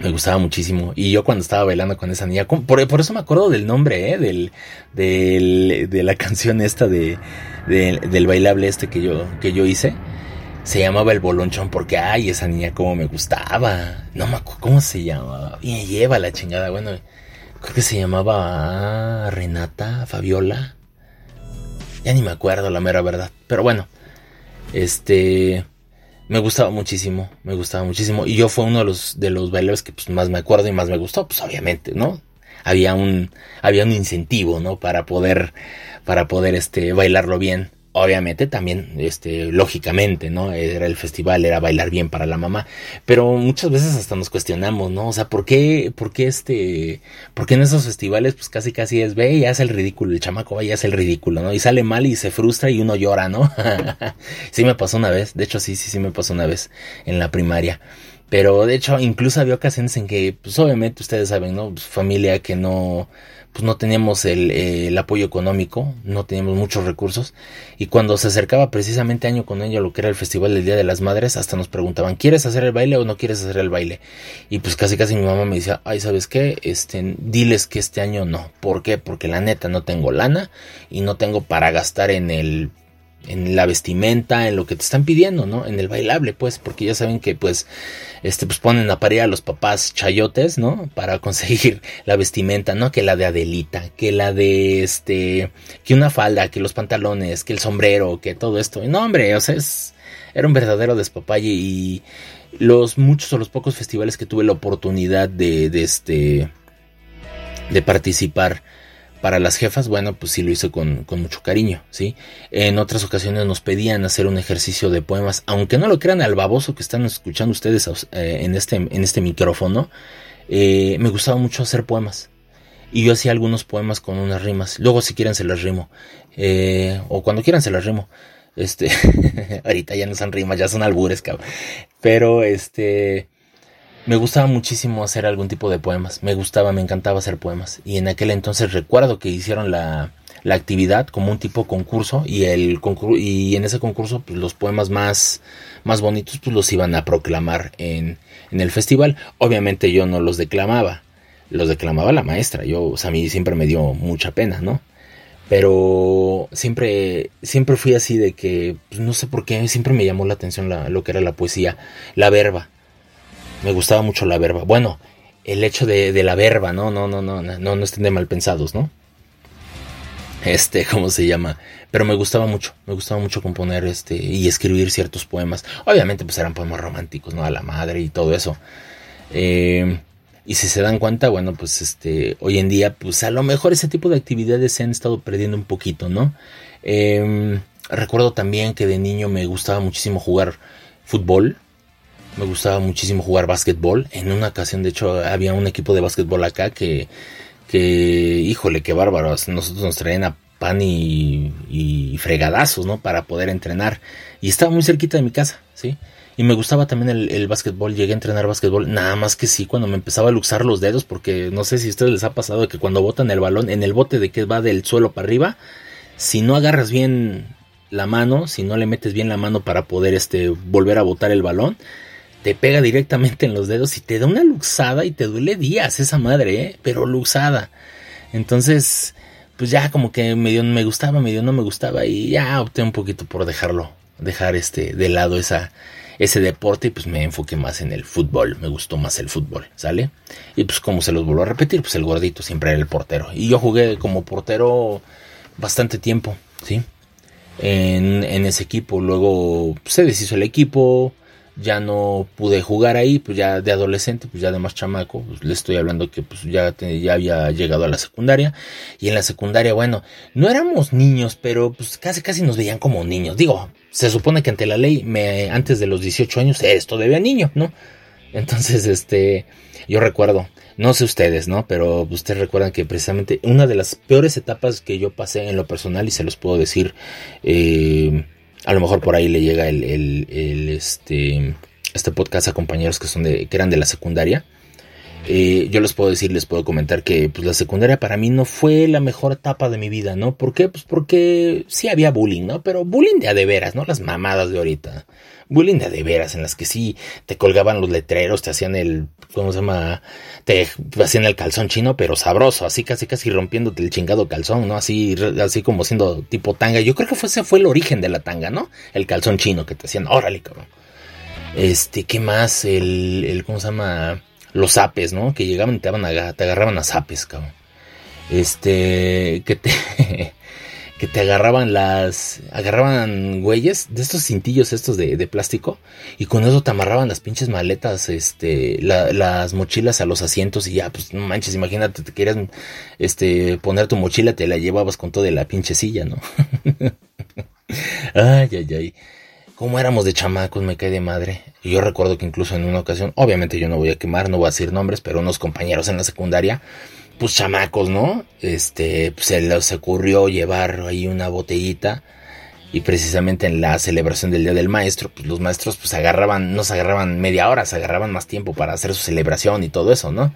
A: me gustaba muchísimo. Y yo cuando estaba bailando con esa niña, por, eso me acuerdo del nombre, ¿eh? Del, de la canción esta de, del bailable este que yo, que yo hice. Se llamaba El Bolonchón porque, ay, esa niña como me gustaba. No me acuerdo cómo se llamaba. Me lleva la chingada. Bueno, creo que se llamaba Renata, Fabiola. Ya ni me acuerdo la mera verdad. Pero bueno, este me gustaba muchísimo, me gustaba muchísimo. Y yo fue uno de los, de los bailes que pues, más me acuerdo y más me gustó, pues obviamente, ¿no? Había un, había un incentivo, ¿no? Para poder, para poder, este, bailarlo bien obviamente también, este, lógicamente, ¿no? Era el festival, era bailar bien para la mamá, pero muchas veces hasta nos cuestionamos, ¿no? O sea, ¿por qué, por qué este, por qué en esos festivales, pues casi casi es, ve y hace el ridículo, el chamaco va y hace el ridículo, ¿no? Y sale mal y se frustra y uno llora, ¿no? sí me pasó una vez, de hecho sí, sí, sí me pasó una vez en la primaria. Pero de hecho, incluso había ocasiones en que, pues obviamente ustedes saben, ¿no? Pues, familia que no, pues no teníamos el, el, apoyo económico, no teníamos muchos recursos. Y cuando se acercaba precisamente año con año lo que era el Festival del Día de las Madres, hasta nos preguntaban, ¿quieres hacer el baile o no quieres hacer el baile? Y pues casi casi mi mamá me decía, ay, ¿sabes qué? Este, diles que este año no. ¿Por qué? Porque la neta no tengo lana y no tengo para gastar en el en la vestimenta, en lo que te están pidiendo, ¿no? En el bailable, pues, porque ya saben que, pues, este, pues ponen a parir a los papás chayotes, ¿no? Para conseguir la vestimenta, ¿no? Que la de Adelita, que la de, este, que una falda, que los pantalones, que el sombrero, que todo esto. No, hombre, o sea, es, era un verdadero despapalle y los muchos o los pocos festivales que tuve la oportunidad de, de este, de participar, para las jefas, bueno, pues sí lo hice con, mucho cariño, ¿sí? En otras ocasiones nos pedían hacer un ejercicio de poemas, aunque no lo crean al baboso que están escuchando ustedes eh, en, este, en este micrófono, eh, me gustaba mucho hacer poemas. Y yo hacía algunos poemas con unas rimas. Luego si quieren se las rimo. Eh, o cuando quieran se las rimo. Este, ahorita ya no son rimas, ya son albures, cabrón. Pero este me gustaba muchísimo hacer algún tipo de poemas. Me gustaba, me encantaba hacer poemas. Y en aquel entonces recuerdo que hicieron la, la actividad como un tipo concurso y el y en ese concurso pues, los poemas más más bonitos pues los iban a proclamar en, en el festival obviamente yo no los declamaba los declamaba la maestra. Yo, o sea, a mí siempre me dio mucha pena, ¿no? Pero siempre, siempre fui así de que, pues, no sé por qué, siempre me llamó la atención lo que era la poesía, la verba. Me gustaba mucho la verba. Bueno, el hecho de, de la verba, ¿no? No, no, no, no, no, estén de mal pensados, ¿no? Este, ¿cómo se llama? Pero me gustaba mucho, me gustaba mucho componer este y escribir ciertos poemas. Obviamente, pues eran poemas románticos, ¿no? A la madre y todo eso. Eh, y si se dan cuenta, bueno, pues este, hoy en día, pues a lo mejor ese tipo de actividades se han estado perdiendo un poquito, ¿no? Em, recuerdo también que de niño me gustaba muchísimo jugar fútbol, me gustaba muchísimo jugar básquetbol. En una ocasión, de hecho, había un equipo de básquetbol acá que, que híjole, qué bárbaros. Nosotros nos traían a pan y, y fregadazos, ¿no? Para poder entrenar. Y estaba muy cerquita de mi casa, ¿sí? Y me gustaba también el, básquetbol, llegué a entrenar básquetbol, nada más que sí, cuando me empezaba a luxar los dedos, porque no sé si a ustedes les ha pasado que cuando botan el balón, en el bote de que va del suelo para arriba, si no agarras bien la mano, si no le metes bien la mano para poder este, volver a botar el balón, te pega directamente en los dedos y te da una luxada y te duele días esa madre, ¿eh? pero luxada. Entonces, pues ya como que medio me gustaba, medio no me gustaba y ya opté un poquito por dejarlo, dejar este de lado esa ese deporte y pues me enfoqué más en el fútbol, me gustó más el fútbol, ¿sale? Y pues como se los vuelvo a repetir, pues el gordito siempre era el portero. Y yo jugué como portero bastante tiempo, ¿sí? En, en ese equipo, luego se deshizo el equipo, ya no pude jugar ahí, pues ya de adolescente, pues ya de más chamaco, pues le estoy hablando que pues ya, ya había llegado a la secundaria y en la secundaria, bueno, no éramos niños, pero pues casi casi nos veían como niños. Digo, se supone que ante la ley, me, antes de los 18 años, eres todavía niño, ¿no? Entonces, este, yo recuerdo, no sé ustedes, ¿no? Pero ustedes recuerdan que precisamente una de las peores etapas que yo pasé en lo personal, y se los puedo decir, eh, a lo mejor por ahí le llega el, el, este, este podcast a compañeros que son de, que eran de la secundaria. Eh, yo les puedo decir, les puedo comentar que pues la secundaria para mí no fue la mejor etapa de mi vida, ¿no? ¿Por qué? Pues porque sí había bullying, ¿no? Pero bullying de a de veras, ¿no? Las mamadas de ahorita. Bullying de a de veras, en las que sí te colgaban los letreros, te hacían el, ¿cómo se llama? Te hacían el calzón chino, pero sabroso, así casi casi rompiéndote el chingado calzón, ¿no? Así, así como siendo tipo tanga. Yo creo que ese fue el origen de la tanga, ¿no? El calzón chino que te hacían, órale, cabrón. Este, ¿qué más? El, el ¿cómo se llama? Los zapes, ¿no? Que llegaban y te, agarraban a zapes, cabrón. Este, que te, que te agarraban las, agarraban güeyes de estos cintillos estos de, de, plástico y con eso te amarraban las pinches maletas, este, las mochilas a los asientos y ya, pues no manches, imagínate, te querías, este, poner tu mochila, te la llevabas con toda la pinche silla, ¿no? ay, ay, ay cómo éramos de chamacos, me cae de madre. Y yo recuerdo que incluso en una ocasión, obviamente yo no voy a quemar, no voy a decir nombres, pero unos compañeros en la secundaria, pues chamacos, ¿no? Este, pues se les ocurrió llevar ahí una botellita y precisamente en la celebración del Día del Maestro, pues los maestros pues agarraban, no se agarraban media hora, se agarraban más tiempo para hacer su celebración y todo eso, ¿no?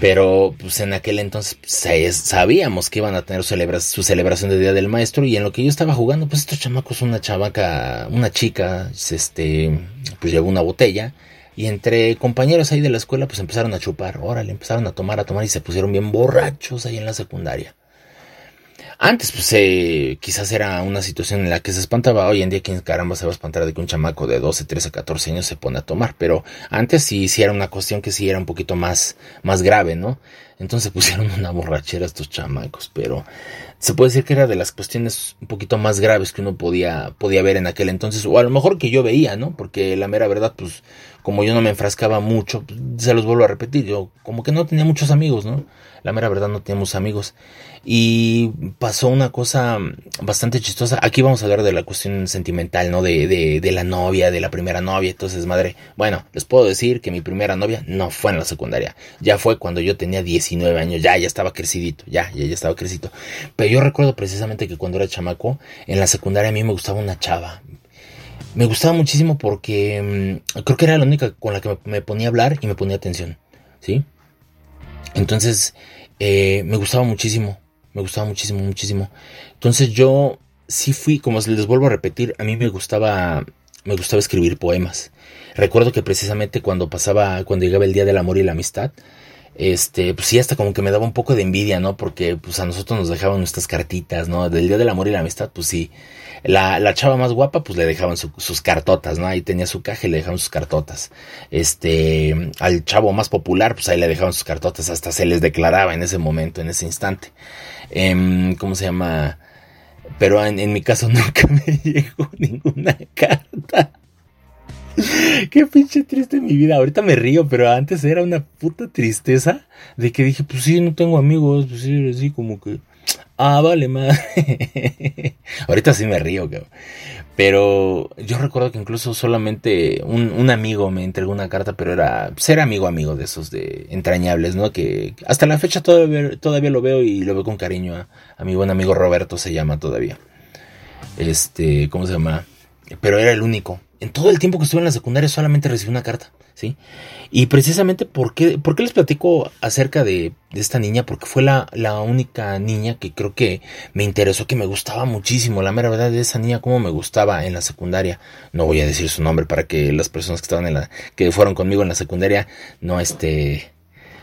A: Pero pues en aquel entonces pues, sabíamos que iban a tener su, celebración de Día del Maestro y en lo que yo estaba jugando, pues estos chamacos, una chavaca, una chica, este, pues llevó una botella y entre compañeros ahí de la escuela pues empezaron a chupar, órale, empezaron a tomar, a tomar y se pusieron bien borrachos ahí en la secundaria. Antes, pues, eh, quizás era una situación en la que se espantaba. Hoy en día, ¿quién caramba se va a espantar de que un chamaco de 12, 13, 14 años se pone a tomar? Pero antes sí, sí era una cuestión que sí era un poquito más, más grave, ¿no? Entonces pusieron una borrachera a estos chamacos, pero se puede decir que era de las cuestiones un poquito más graves que uno podía, podía ver en aquel entonces, o a lo mejor que yo veía, ¿no? Porque la mera verdad, pues, como yo no me enfrascaba mucho, pues, se los vuelvo a repetir, yo como que no tenía muchos amigos, ¿no? La mera verdad no teníamos amigos. Y pasó una cosa bastante chistosa. Aquí vamos a hablar de la cuestión sentimental, ¿no? De, de, de la novia, de la primera novia. Entonces, madre, bueno, les puedo decir que mi primera novia no fue en la secundaria. Ya fue cuando yo tenía 19 años. Ya, ya estaba crecidito. Ya, ya, ya estaba crecidito. Pero yo recuerdo precisamente que cuando era chamaco, en la secundaria a mí me gustaba una chava. Me gustaba muchísimo porque mm, creo que era la única con la que me ponía a hablar y me ponía atención. ¿Sí? Entonces, eh, me gustaba muchísimo, me gustaba muchísimo, muchísimo. Entonces yo sí fui, como les vuelvo a repetir, a mí me gustaba, me gustaba escribir poemas. Recuerdo que precisamente cuando pasaba, cuando llegaba el Día del Amor y la Amistad, este, pues sí, hasta como que me daba un poco de envidia, ¿no? Porque pues a nosotros nos dejaban nuestras cartitas, ¿no? Del Día del Amor y la Amistad, pues sí. La, la chava más guapa, pues le dejaban sus cartotas, ¿no? Ahí tenía su caja y le dejaban sus cartotas. Este, al chavo más popular, pues ahí le dejaban sus cartotas, hasta se les declaraba en ese momento, en ese instante. Em, ¿Cómo se llama? Pero en, en mi caso nunca me llegó ninguna carta. Qué pinche triste mi vida. Ahorita me río, pero antes era una puta tristeza de que dije, pues sí, no tengo amigos, pues sí, así como que, ah, vale, madre. Ahorita sí me río, cabrón. Pero yo recuerdo que incluso solamente un, amigo me entregó una carta, pero era ser amigo amigo de esos de entrañables, ¿no? Que hasta la fecha todavía, todavía lo veo y lo veo con cariño a mi buen amigo Roberto, se llama todavía. Este, ¿cómo se llama? Pero era el único en todo el tiempo que estuve en la secundaria solamente recibí una carta, ¿sí? Y precisamente, ¿por qué, por qué les platico acerca de, de esta niña? Porque fue la, la, única niña que creo que me interesó, que me gustaba muchísimo. La mera verdad de esa niña, como me gustaba en la secundaria. No voy a decir su nombre para que las personas que estaban en la, que fueron conmigo en la secundaria, no este,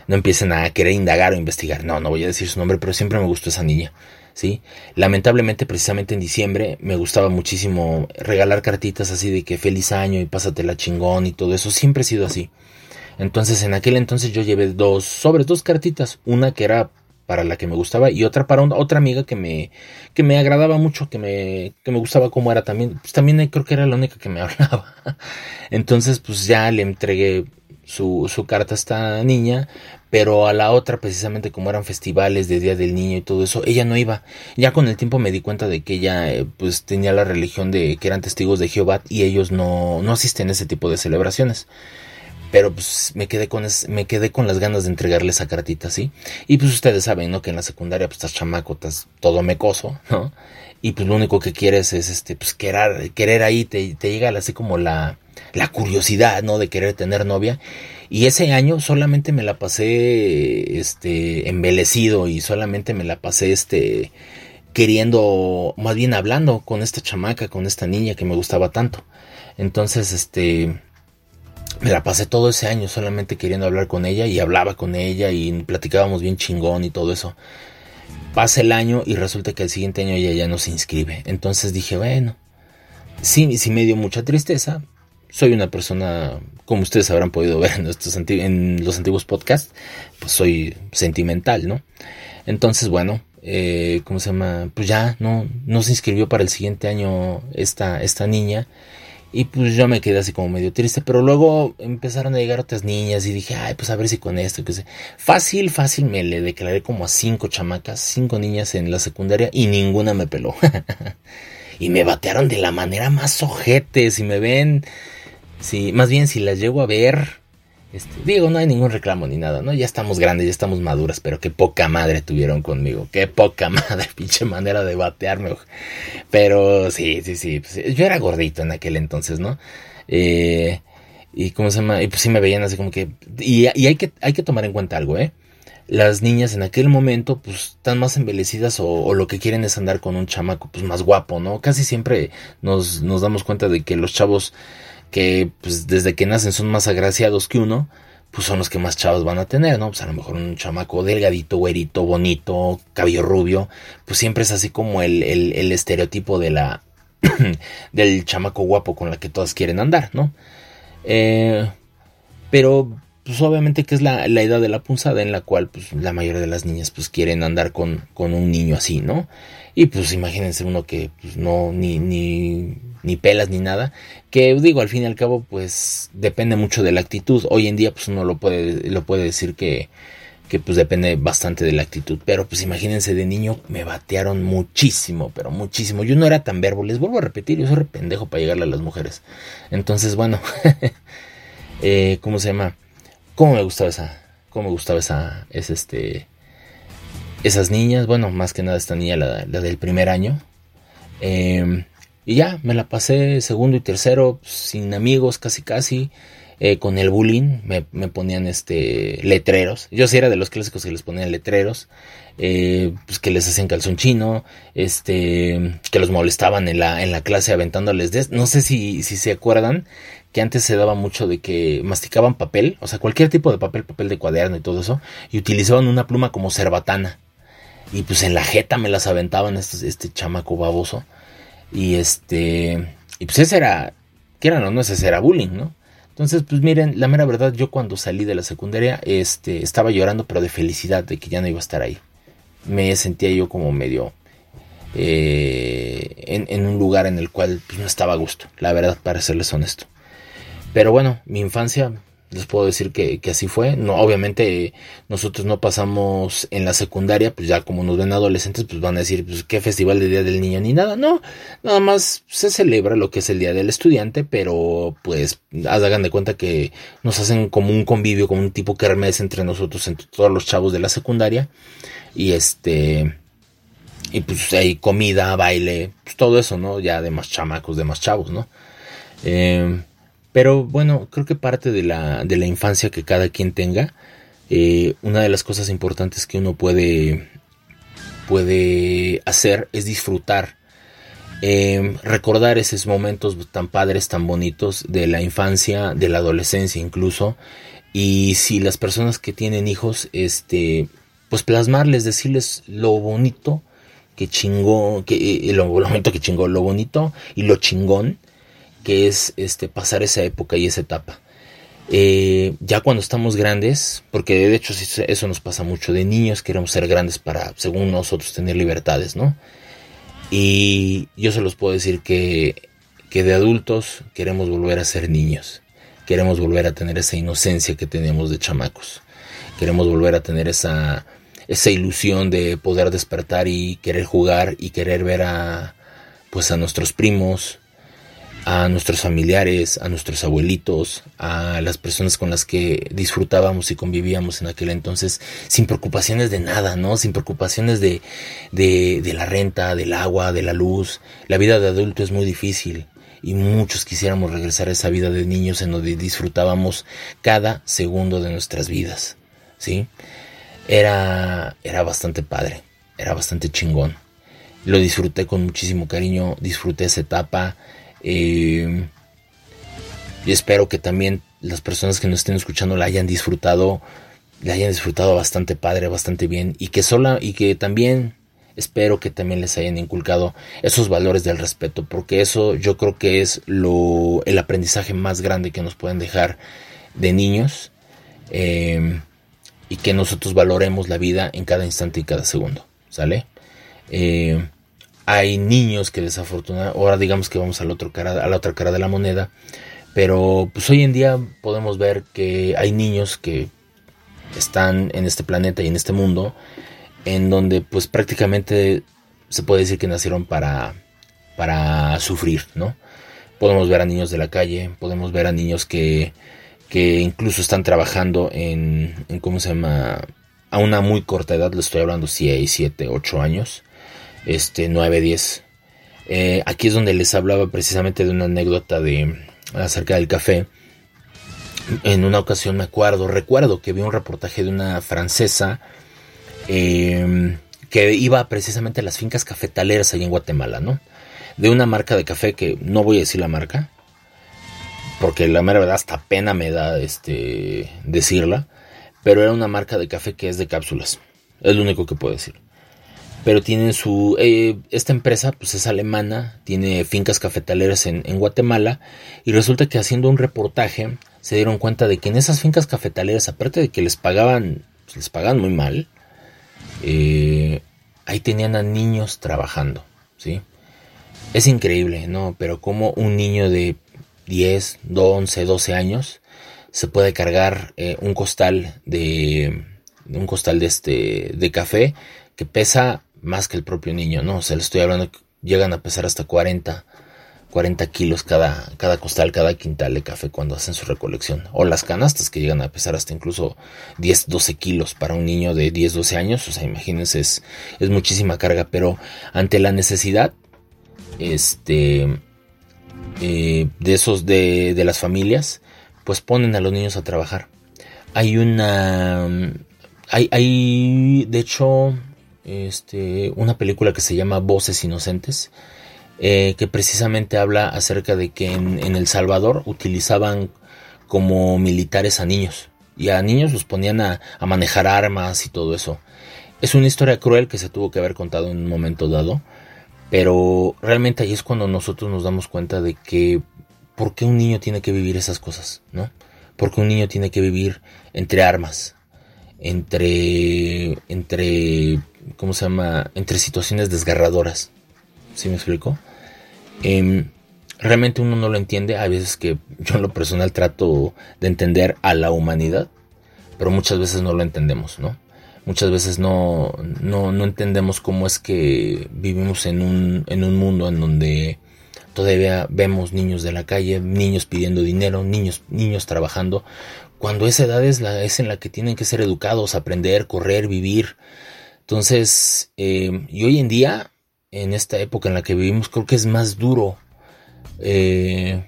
A: no empiecen a querer indagar o investigar. No, no voy a decir su nombre, pero siempre me gustó esa niña. ¿Sí? Lamentablemente, precisamente en diciembre, me gustaba muchísimo regalar cartitas así de que feliz año y pásatela chingón y todo eso. Siempre he sido así. Entonces, en aquel entonces yo llevé dos, sobre dos cartitas. Una que era para la que me gustaba y otra para otra amiga que me, que me agradaba mucho, que me, que me gustaba como era también. Pues también creo que era la única que me hablaba. Entonces, pues ya le entregué su, su carta a esta niña, pero a la otra precisamente como eran festivales de Día del Niño y todo eso, ella no iba. Ya con el tiempo me di cuenta de que ella eh, pues tenía la religión de que eran testigos de Jehová y ellos no, no asisten a ese tipo de celebraciones. Pero pues me quedé con me quedé con las ganas de entregarle esa cartita, ¿sí? Y pues ustedes saben, ¿no? Que en la secundaria pues estás chamaco, estás todo mecoso, ¿no? Y pues lo único que quieres es este, pues querer, querer ahí, te, te llega así como la, la curiosidad, ¿no? De querer tener novia. Y ese año solamente me la pasé, este, embelecido y solamente me la pasé, este, queriendo, más bien hablando con esta chamaca, con esta niña que me gustaba tanto. Entonces, este, me la pasé todo ese año solamente queriendo hablar con ella y hablaba con ella y platicábamos bien chingón y todo eso. Pasa el año y resulta que el siguiente año ella ya no se inscribe. Entonces dije, bueno, sí, sí me dio mucha tristeza, soy una persona, como ustedes habrán podido ver en, estos en los antiguos podcasts, pues soy sentimental, ¿no? Entonces, bueno, eh, ¿cómo se llama? Pues ya no, no se inscribió para el siguiente año esta, esta niña. Y pues yo me quedé así como medio triste, pero luego empezaron a llegar otras niñas y dije, ay, pues a ver si con esto, que sé. Fácil, fácil me le declaré como a cinco chamacas, cinco niñas en la secundaria y ninguna me peló. y me batearon de la manera más ojete, si me ven Sí, más bien si las llego a ver, este, digo, no hay ningún reclamo ni nada, ¿no? Ya estamos grandes, ya estamos maduras, pero qué poca madre tuvieron conmigo, qué poca madre, pinche manera de batearme. Pero sí, sí, sí, pues, yo era gordito en aquel entonces, ¿no? Eh, y cómo se llama, y pues sí me veían así como que, y, hay que, hay que tomar en cuenta algo, ¿eh? Las niñas en aquel momento, pues, están más embelecidas o, o, lo que quieren es andar con un chamaco, pues, más guapo, ¿no? Casi siempre nos, nos damos cuenta de que los chavos que pues desde que nacen son más agraciados que uno, pues son los que más chavos van a tener, ¿no? Pues a lo mejor un chamaco delgadito, güerito, bonito, cabello rubio, pues siempre es así como el, el, el estereotipo de la del chamaco guapo con la que todas quieren andar, ¿no? Eh, pero pues obviamente que es la, la, edad de la punzada en la cual pues la mayoría de las niñas pues quieren andar con, con un niño así, ¿no? Y pues imagínense uno que pues, no ni, ni ni pelas ni nada, que digo, al fin y al cabo, pues depende mucho de la actitud. Hoy en día, pues uno lo puede, lo decir que, que pues depende bastante de la actitud. Pero pues imagínense, de niño me batearon muchísimo, pero muchísimo. Yo no era tan verbo, les vuelvo a repetir, yo soy pendejo para llegarle a las mujeres. Entonces, bueno, eh, ¿cómo se llama? ¿Cómo me gustaba esa? ¿Cómo me gustaba esa? Es este. Esas niñas, bueno, más que nada esta niña, la, la del primer año. Eh, y ya, me la pasé segundo y tercero, sin amigos, casi casi. Eh, con el bullying me, me, ponían este letreros. Yo sí era de los clásicos que les ponían letreros. Eh, pues que les hacían calzón chino. Este. que los molestaban en la, en la clase aventándoles de. No sé si, si se acuerdan que antes se daba mucho de que masticaban papel, o sea, cualquier tipo de papel, papel de cuaderno y todo eso, y utilizaban una pluma como cerbatana. Y pues en la jeta me las aventaban este, este chamaco baboso. Y este, y pues ese era, que era no, no, ese era bullying, ¿no? Entonces, pues miren, la mera verdad, yo cuando salí de la secundaria, este, estaba llorando, pero de felicidad de que ya no iba a estar ahí. Me sentía yo como medio eh, en, en, un lugar en el cual pues, no estaba a gusto, la verdad, para serles honesto. Pero bueno, mi infancia, les puedo decir que, que, así fue. No, obviamente nosotros no pasamos en la secundaria, pues ya como nos ven adolescentes, pues van a decir, pues qué festival de Día del Niño ni nada. No, nada más se celebra lo que es el Día del Estudiante, pero pues hagan de cuenta que nos hacen como un convivio, como un tipo kermés entre nosotros, entre todos los chavos de la secundaria. Y este... Y pues hay comida, baile, pues todo eso, ¿no? Ya de más chamacos, de más chavos, ¿no? Eh, pero bueno, creo que parte de la, de la infancia que cada quien tenga, eh, una de las cosas importantes que uno puede, puede hacer es disfrutar, eh, recordar esos momentos tan padres, tan bonitos de la infancia, de la adolescencia incluso. Y si las personas que tienen hijos, este, pues plasmarles, decirles lo bonito que chingó, que, eh, lo, lo bonito que chingó, lo bonito y lo chingón que es este, pasar esa época y esa etapa. Eh, ya cuando estamos grandes, porque de hecho eso nos pasa mucho, de niños queremos ser grandes para, según nosotros, tener libertades, ¿no? Y yo se los puedo decir que, que de adultos queremos volver a ser niños, queremos volver a tener esa inocencia que tenemos de chamacos, queremos volver a tener esa, esa ilusión de poder despertar y querer jugar y querer ver a, pues a nuestros primos, a nuestros familiares, a nuestros abuelitos, a las personas con las que disfrutábamos y convivíamos en aquel entonces, sin preocupaciones de nada, ¿no? Sin preocupaciones de, de, la renta, del agua, de la luz. La vida de adulto es muy difícil y muchos quisiéramos regresar a esa vida de niños en donde disfrutábamos cada segundo de nuestras vidas, ¿sí? Era, era bastante padre, era bastante chingón. Lo disfruté con muchísimo cariño, disfruté esa etapa, eh, y espero que también las personas que nos estén escuchando la hayan disfrutado, la hayan disfrutado bastante padre, bastante bien. Y que sola, y que también espero que también les hayan inculcado esos valores del respeto. Porque eso yo creo que es lo, el aprendizaje más grande que nos pueden dejar de niños. Eh, y que nosotros valoremos la vida en cada instante y cada segundo. ¿Sale? Eh, hay niños que desafortunadamente, ahora digamos que vamos a la, otro cara, otra cara de la moneda, pero pues hoy en día podemos ver que hay niños que están en este planeta y en este mundo en donde pues prácticamente se puede decir que nacieron para, para sufrir, ¿no? Podemos ver a niños de la calle, podemos ver a niños que, que incluso están trabajando en, ¿cómo se llama? A una muy corta edad, le estoy hablando 6, 7, 8 años este 9, 10. Eh, aquí es donde les hablaba precisamente de una anécdota de acerca del café. En una ocasión me acuerdo, recuerdo que vi un reportaje de una francesa em, que iba precisamente a las fincas cafetaleras allá en Guatemala, ¿no? De una marca de café que no voy a decir la marca, porque la mera verdad hasta pena me da este decirla, pero era una marca de café que es de cápsulas. Es lo único que puedo decir pero tienen su... Eh, esta empresa pues es alemana, tiene fincas cafetaleras en, Guatemala y resulta que haciendo un reportaje se dieron cuenta de que en esas fincas cafetaleras, aparte de que les pagaban, pues, les pagaban muy mal, eh, ahí tenían a niños trabajando, ¿sí? Es increíble, ¿no? Pero como un niño de 10, 11, 12 años se puede cargar eh, un costal de un costal de este de café que pesa más que el propio niño, ¿no? O sea, le estoy hablando que llegan a pesar hasta 40, 40 kilos cada, cada costal, cada quintal de café cuando hacen su recolección. O las canastas que llegan a pesar hasta incluso 10, 12 kilos para un niño de 10, 12 años. O sea, imagínense, es, es muchísima carga. Pero ante la necesidad, este, eh, de esos, de, de las familias, pues ponen a los niños a trabajar. Hay una, hay, hay, de hecho, este, una película que se llama Voces Inocentes. eh, que precisamente habla acerca de que en, El Salvador utilizaban como militares a niños y a niños los ponían a, a, manejar armas y todo eso. Es una historia cruel que se tuvo que haber contado en un momento dado, pero realmente ahí es cuando nosotros nos damos cuenta de que por qué un niño tiene que vivir esas cosas, ¿no? Porque un niño tiene que vivir entre armas, entre, entre, ¿cómo se llama? Entre situaciones desgarradoras. ¿Sí me explico? Eh, realmente uno no lo entiende. Hay veces que yo en lo personal trato de entender a la humanidad, pero muchas veces no lo entendemos, ¿no? Muchas veces no, no, no entendemos cómo es que vivimos en un, en un mundo en donde todavía vemos niños de la calle, niños pidiendo dinero, niños, niños trabajando, cuando esa edad es, la, es en la que tienen que ser educados, aprender, correr, vivir. Entonces, eh, y hoy en día, en esta época en la que vivimos, creo que es más duro eh,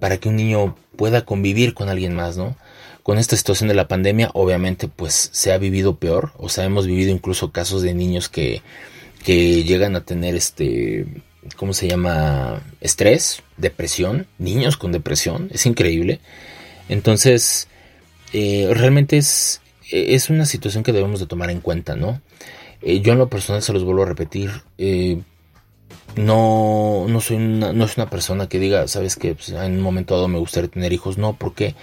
A: para que un niño pueda convivir con alguien más, ¿no? Con esta situación de la pandemia, obviamente, pues se ha vivido peor, o sea, hemos vivido incluso casos de niños que, que llegan a tener este, ¿cómo se llama? Estrés, depresión, niños con depresión, es increíble. Entonces, eh, realmente es, es una situación que debemos de tomar en cuenta, ¿no? Eh, yo en lo personal se los vuelvo a repetir, eh, no, no soy una, no es una persona que diga, sabes que pues, en un momento dado me gustaría tener hijos, no, ¿por qué?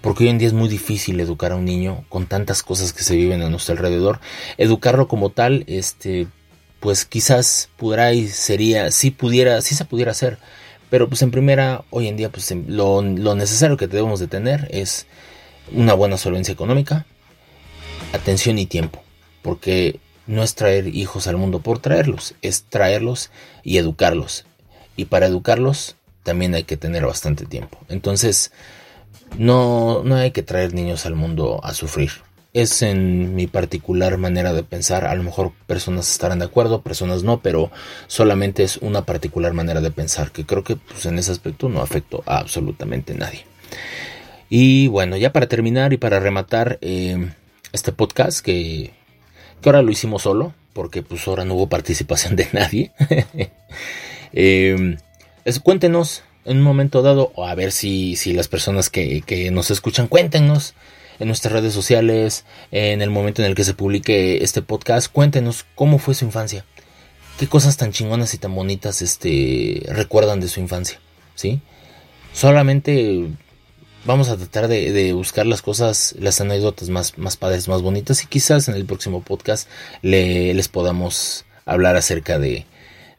A: Porque hoy en día es muy difícil educar a un niño con tantas cosas que se viven a nuestro alrededor. Educarlo como tal, este, pues quizás pudiera y sería, si pudiera, si se pudiera hacer. Pero pues en primera, hoy en día, pues lo, lo necesario que debemos de tener es una buena solvencia económica, atención y tiempo. Porque no es traer hijos al mundo por traerlos, es traerlos y educarlos. Y para educarlos también hay que tener bastante tiempo. Entonces, no, no hay que traer niños al mundo a sufrir. Es en mi particular manera de pensar. A lo mejor personas estarán de acuerdo, personas no, pero solamente es una particular manera de pensar que creo que pues, en ese aspecto no afecto a absolutamente nadie. Y bueno, ya para terminar y para rematar eh, este podcast que, que ahora lo hicimos solo, porque pues ahora no hubo participación de nadie. eh, es, cuéntenos en un momento dado, o a ver si, si las personas que, que, nos escuchan, cuéntenos en nuestras redes sociales, en el momento en el que se publique este podcast, cuéntenos cómo fue su infancia, qué cosas tan chingonas y tan bonitas este, recuerdan de su infancia, ¿sí? Solamente vamos a tratar de, buscar las cosas, las anécdotas más, más padres, más bonitas y quizás en el próximo podcast le, les podamos hablar acerca de,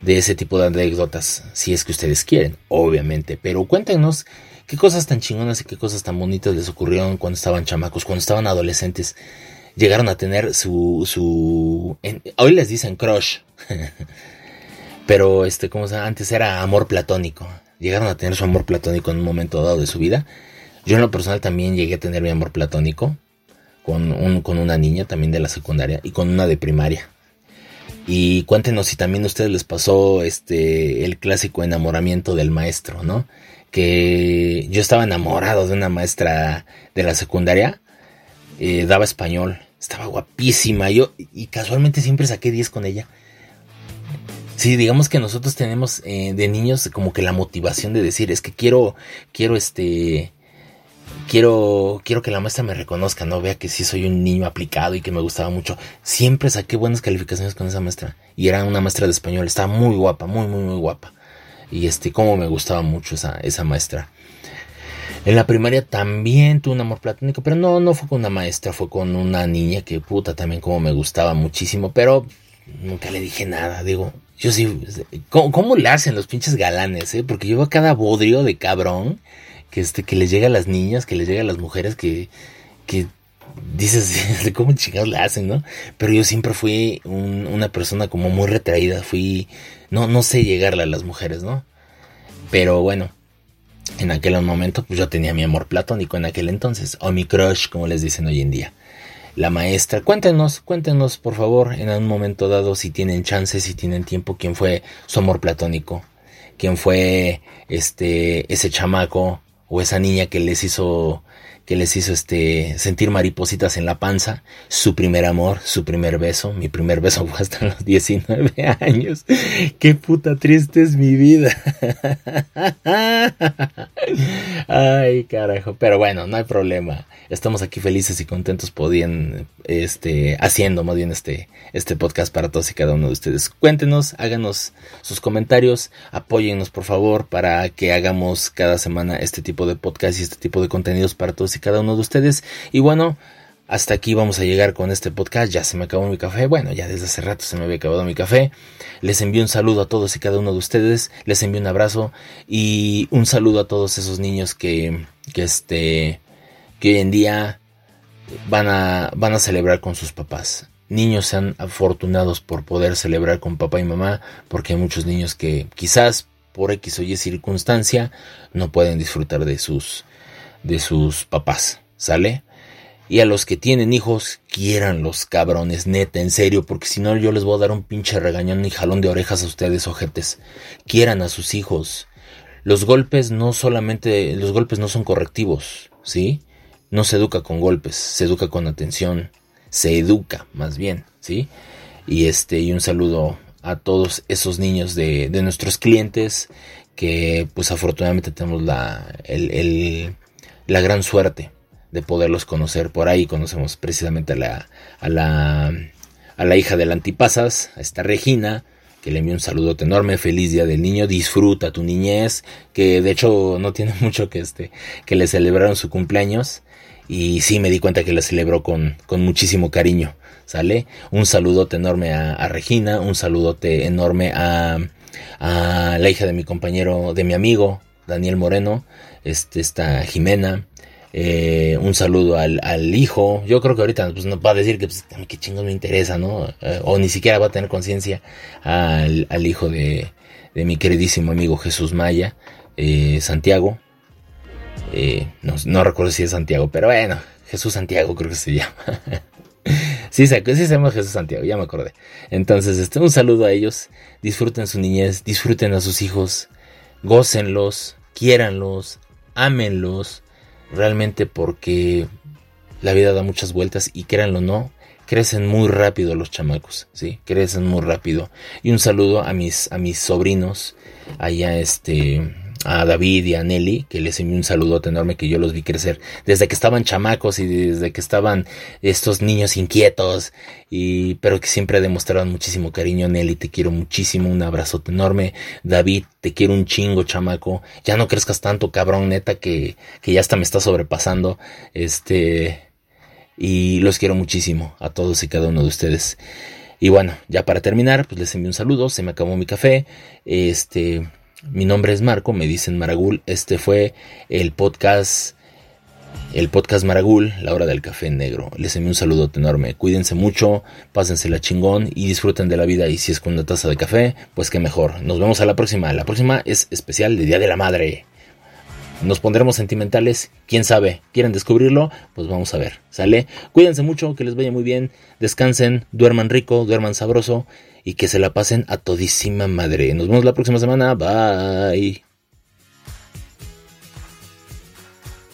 A: de ese tipo de anécdotas, si es que ustedes quieren, obviamente. Pero cuéntenos qué cosas tan chingonas y qué cosas tan bonitas les ocurrieron cuando estaban chamacos, cuando estaban adolescentes. Llegaron a tener su... su hoy les dicen crush. Pero este, como antes era amor platónico. Llegaron a tener su amor platónico en un momento dado de su vida. Yo en lo personal también llegué a tener mi amor platónico con, un, con una niña también de la secundaria y con una de primaria. Y cuéntenos si también a ustedes les pasó este el clásico enamoramiento del maestro, ¿no? Que yo estaba enamorado de una maestra de la secundaria, eh, daba español, estaba guapísima, yo y casualmente siempre saqué 10 con ella. Sí, digamos que nosotros tenemos eh, de niños como que la motivación de decir, es que quiero, quiero este, quiero, quiero que la maestra me reconozca, ¿no? Vea que sí soy un niño aplicado y que me gustaba mucho. Siempre saqué buenas calificaciones con esa maestra. Y era una maestra de español. Estaba muy guapa, muy, muy, muy guapa. Y este, como me gustaba mucho esa, esa maestra. En la primaria también tuve un amor platónico, pero no, no fue con una maestra, fue con una niña que puta también como me gustaba muchísimo, pero nunca le dije nada, digo, yo sí, ¿cómo, cómo le hacen los pinches galanes, eh? Porque yo a cada bodrio de cabrón que este que les llega a las niñas, que les llega a las mujeres que que dices de cómo chingados la hacen, ¿no? Pero yo siempre fui un, una persona como muy retraída, fui no no sé llegarle a las mujeres, ¿no? Pero bueno, en aquel momento pues yo tenía mi amor platónico en aquel entonces, o mi crush como les dicen hoy en día. La maestra, cuéntenos, cuéntenos por favor en un momento dado si tienen chance, si tienen tiempo, quién fue su amor platónico, quién fue este ese chamaco o esa niña que les hizo que les hizo este sentir maripositas en la panza, su primer amor, su primer beso, mi primer beso fue hasta los 19 años. Qué puta triste es mi vida. Ay, carajo, pero bueno, no hay problema. Estamos aquí felices y contentos podían este haciendo más bien este este podcast para todos y cada uno de ustedes. Cuéntenos, háganos sus comentarios, apóyennos por favor para que hagamos cada semana este tipo de podcast y este tipo de contenidos para todos y cada uno de ustedes. Y bueno, hasta aquí vamos a llegar con este podcast. Ya se me acabó mi café. Bueno, ya desde hace rato se me había acabado mi café. Les envío un saludo a todos y cada uno de ustedes. Les envío un abrazo y un saludo a todos esos niños que, que este, que hoy en día van a, van a celebrar con sus papás. Niños sean afortunados por poder celebrar con papá y mamá, porque hay muchos niños que quizás por X o Y circunstancia no pueden disfrutar de sus, de sus papás, ¿sale? Y a los que tienen hijos, quieran los cabrones, neta, en serio, porque si no yo les voy a dar un pinche regañón y jalón de orejas a ustedes, ojetes. Quieran a sus hijos. Los golpes no solamente, los golpes no son correctivos, ¿sí? No se educa con golpes, se educa con atención, se educa más bien, ¿sí? Y este, y un saludo a todos esos niños de, de nuestros clientes que pues afortunadamente tenemos la, el, la gran suerte de poderlos conocer por ahí. Conocemos precisamente a la, a la, a la hija del Antipasas, a esta Regina, que le envío un saludote enorme, feliz día del niño, disfruta tu niñez, que de hecho no tiene mucho que este, que le celebraron su cumpleaños, y sí me di cuenta que la celebró con, con muchísimo cariño, ¿sale? Un saludote enorme a, a Regina, un saludote enorme a, a la hija de mi compañero, de mi amigo, Daniel Moreno, este, está Jimena, eh, un saludo al, al, hijo. Yo creo que ahorita pues, nos va a decir que pues, qué chingos me interesa, ¿no? Eh, o ni siquiera va a tener conciencia al, al, hijo de, de, mi queridísimo amigo Jesús Maya, eh, Santiago. No, no, recuerdo si es Santiago, pero bueno, Jesús Santiago creo que se llama. sí, sí, se llama Jesús Santiago, ya me acordé. Entonces, este, un saludo a ellos. Disfruten su niñez, disfruten a sus hijos, gócenlos, quiéranlos, ámenlos, realmente porque la vida da muchas vueltas y créanlo no, crecen muy rápido los chamacos, ¿sí? Crecen muy rápido. Y un saludo a mis, a mis sobrinos, allá este, a David y a Nelly, que les envío un saludo enorme que yo los vi crecer desde que estaban chamacos y desde que estaban estos niños inquietos y pero que siempre demostraron muchísimo cariño. Nelly te quiero muchísimo un abrazo enorme. David te quiero un chingo chamaco. Ya no crezcas tanto cabrón neta que, que ya hasta me está sobrepasando. Este y los quiero muchísimo a todos y cada uno de ustedes. Y bueno ya para terminar pues les envío un saludo. Se me acabó mi café. Este mi nombre es Marco, me dicen Maragul. Este fue el podcast, el podcast Maragul, la hora del café negro. Les envío un saludo enorme. Cuídense mucho, pásensela chingón y disfruten de la vida. Y si es con una taza de café, pues qué mejor. Nos vemos a la próxima. La próxima es especial de Día de la Madre. Nos pondremos sentimentales, quién sabe, quieren descubrirlo, pues vamos a ver, ¿sale? Cuídense mucho, que les vaya muy bien, descansen, duerman rico, duerman sabroso y que se la pasen a todísima madre. Nos vemos la próxima semana. Bye.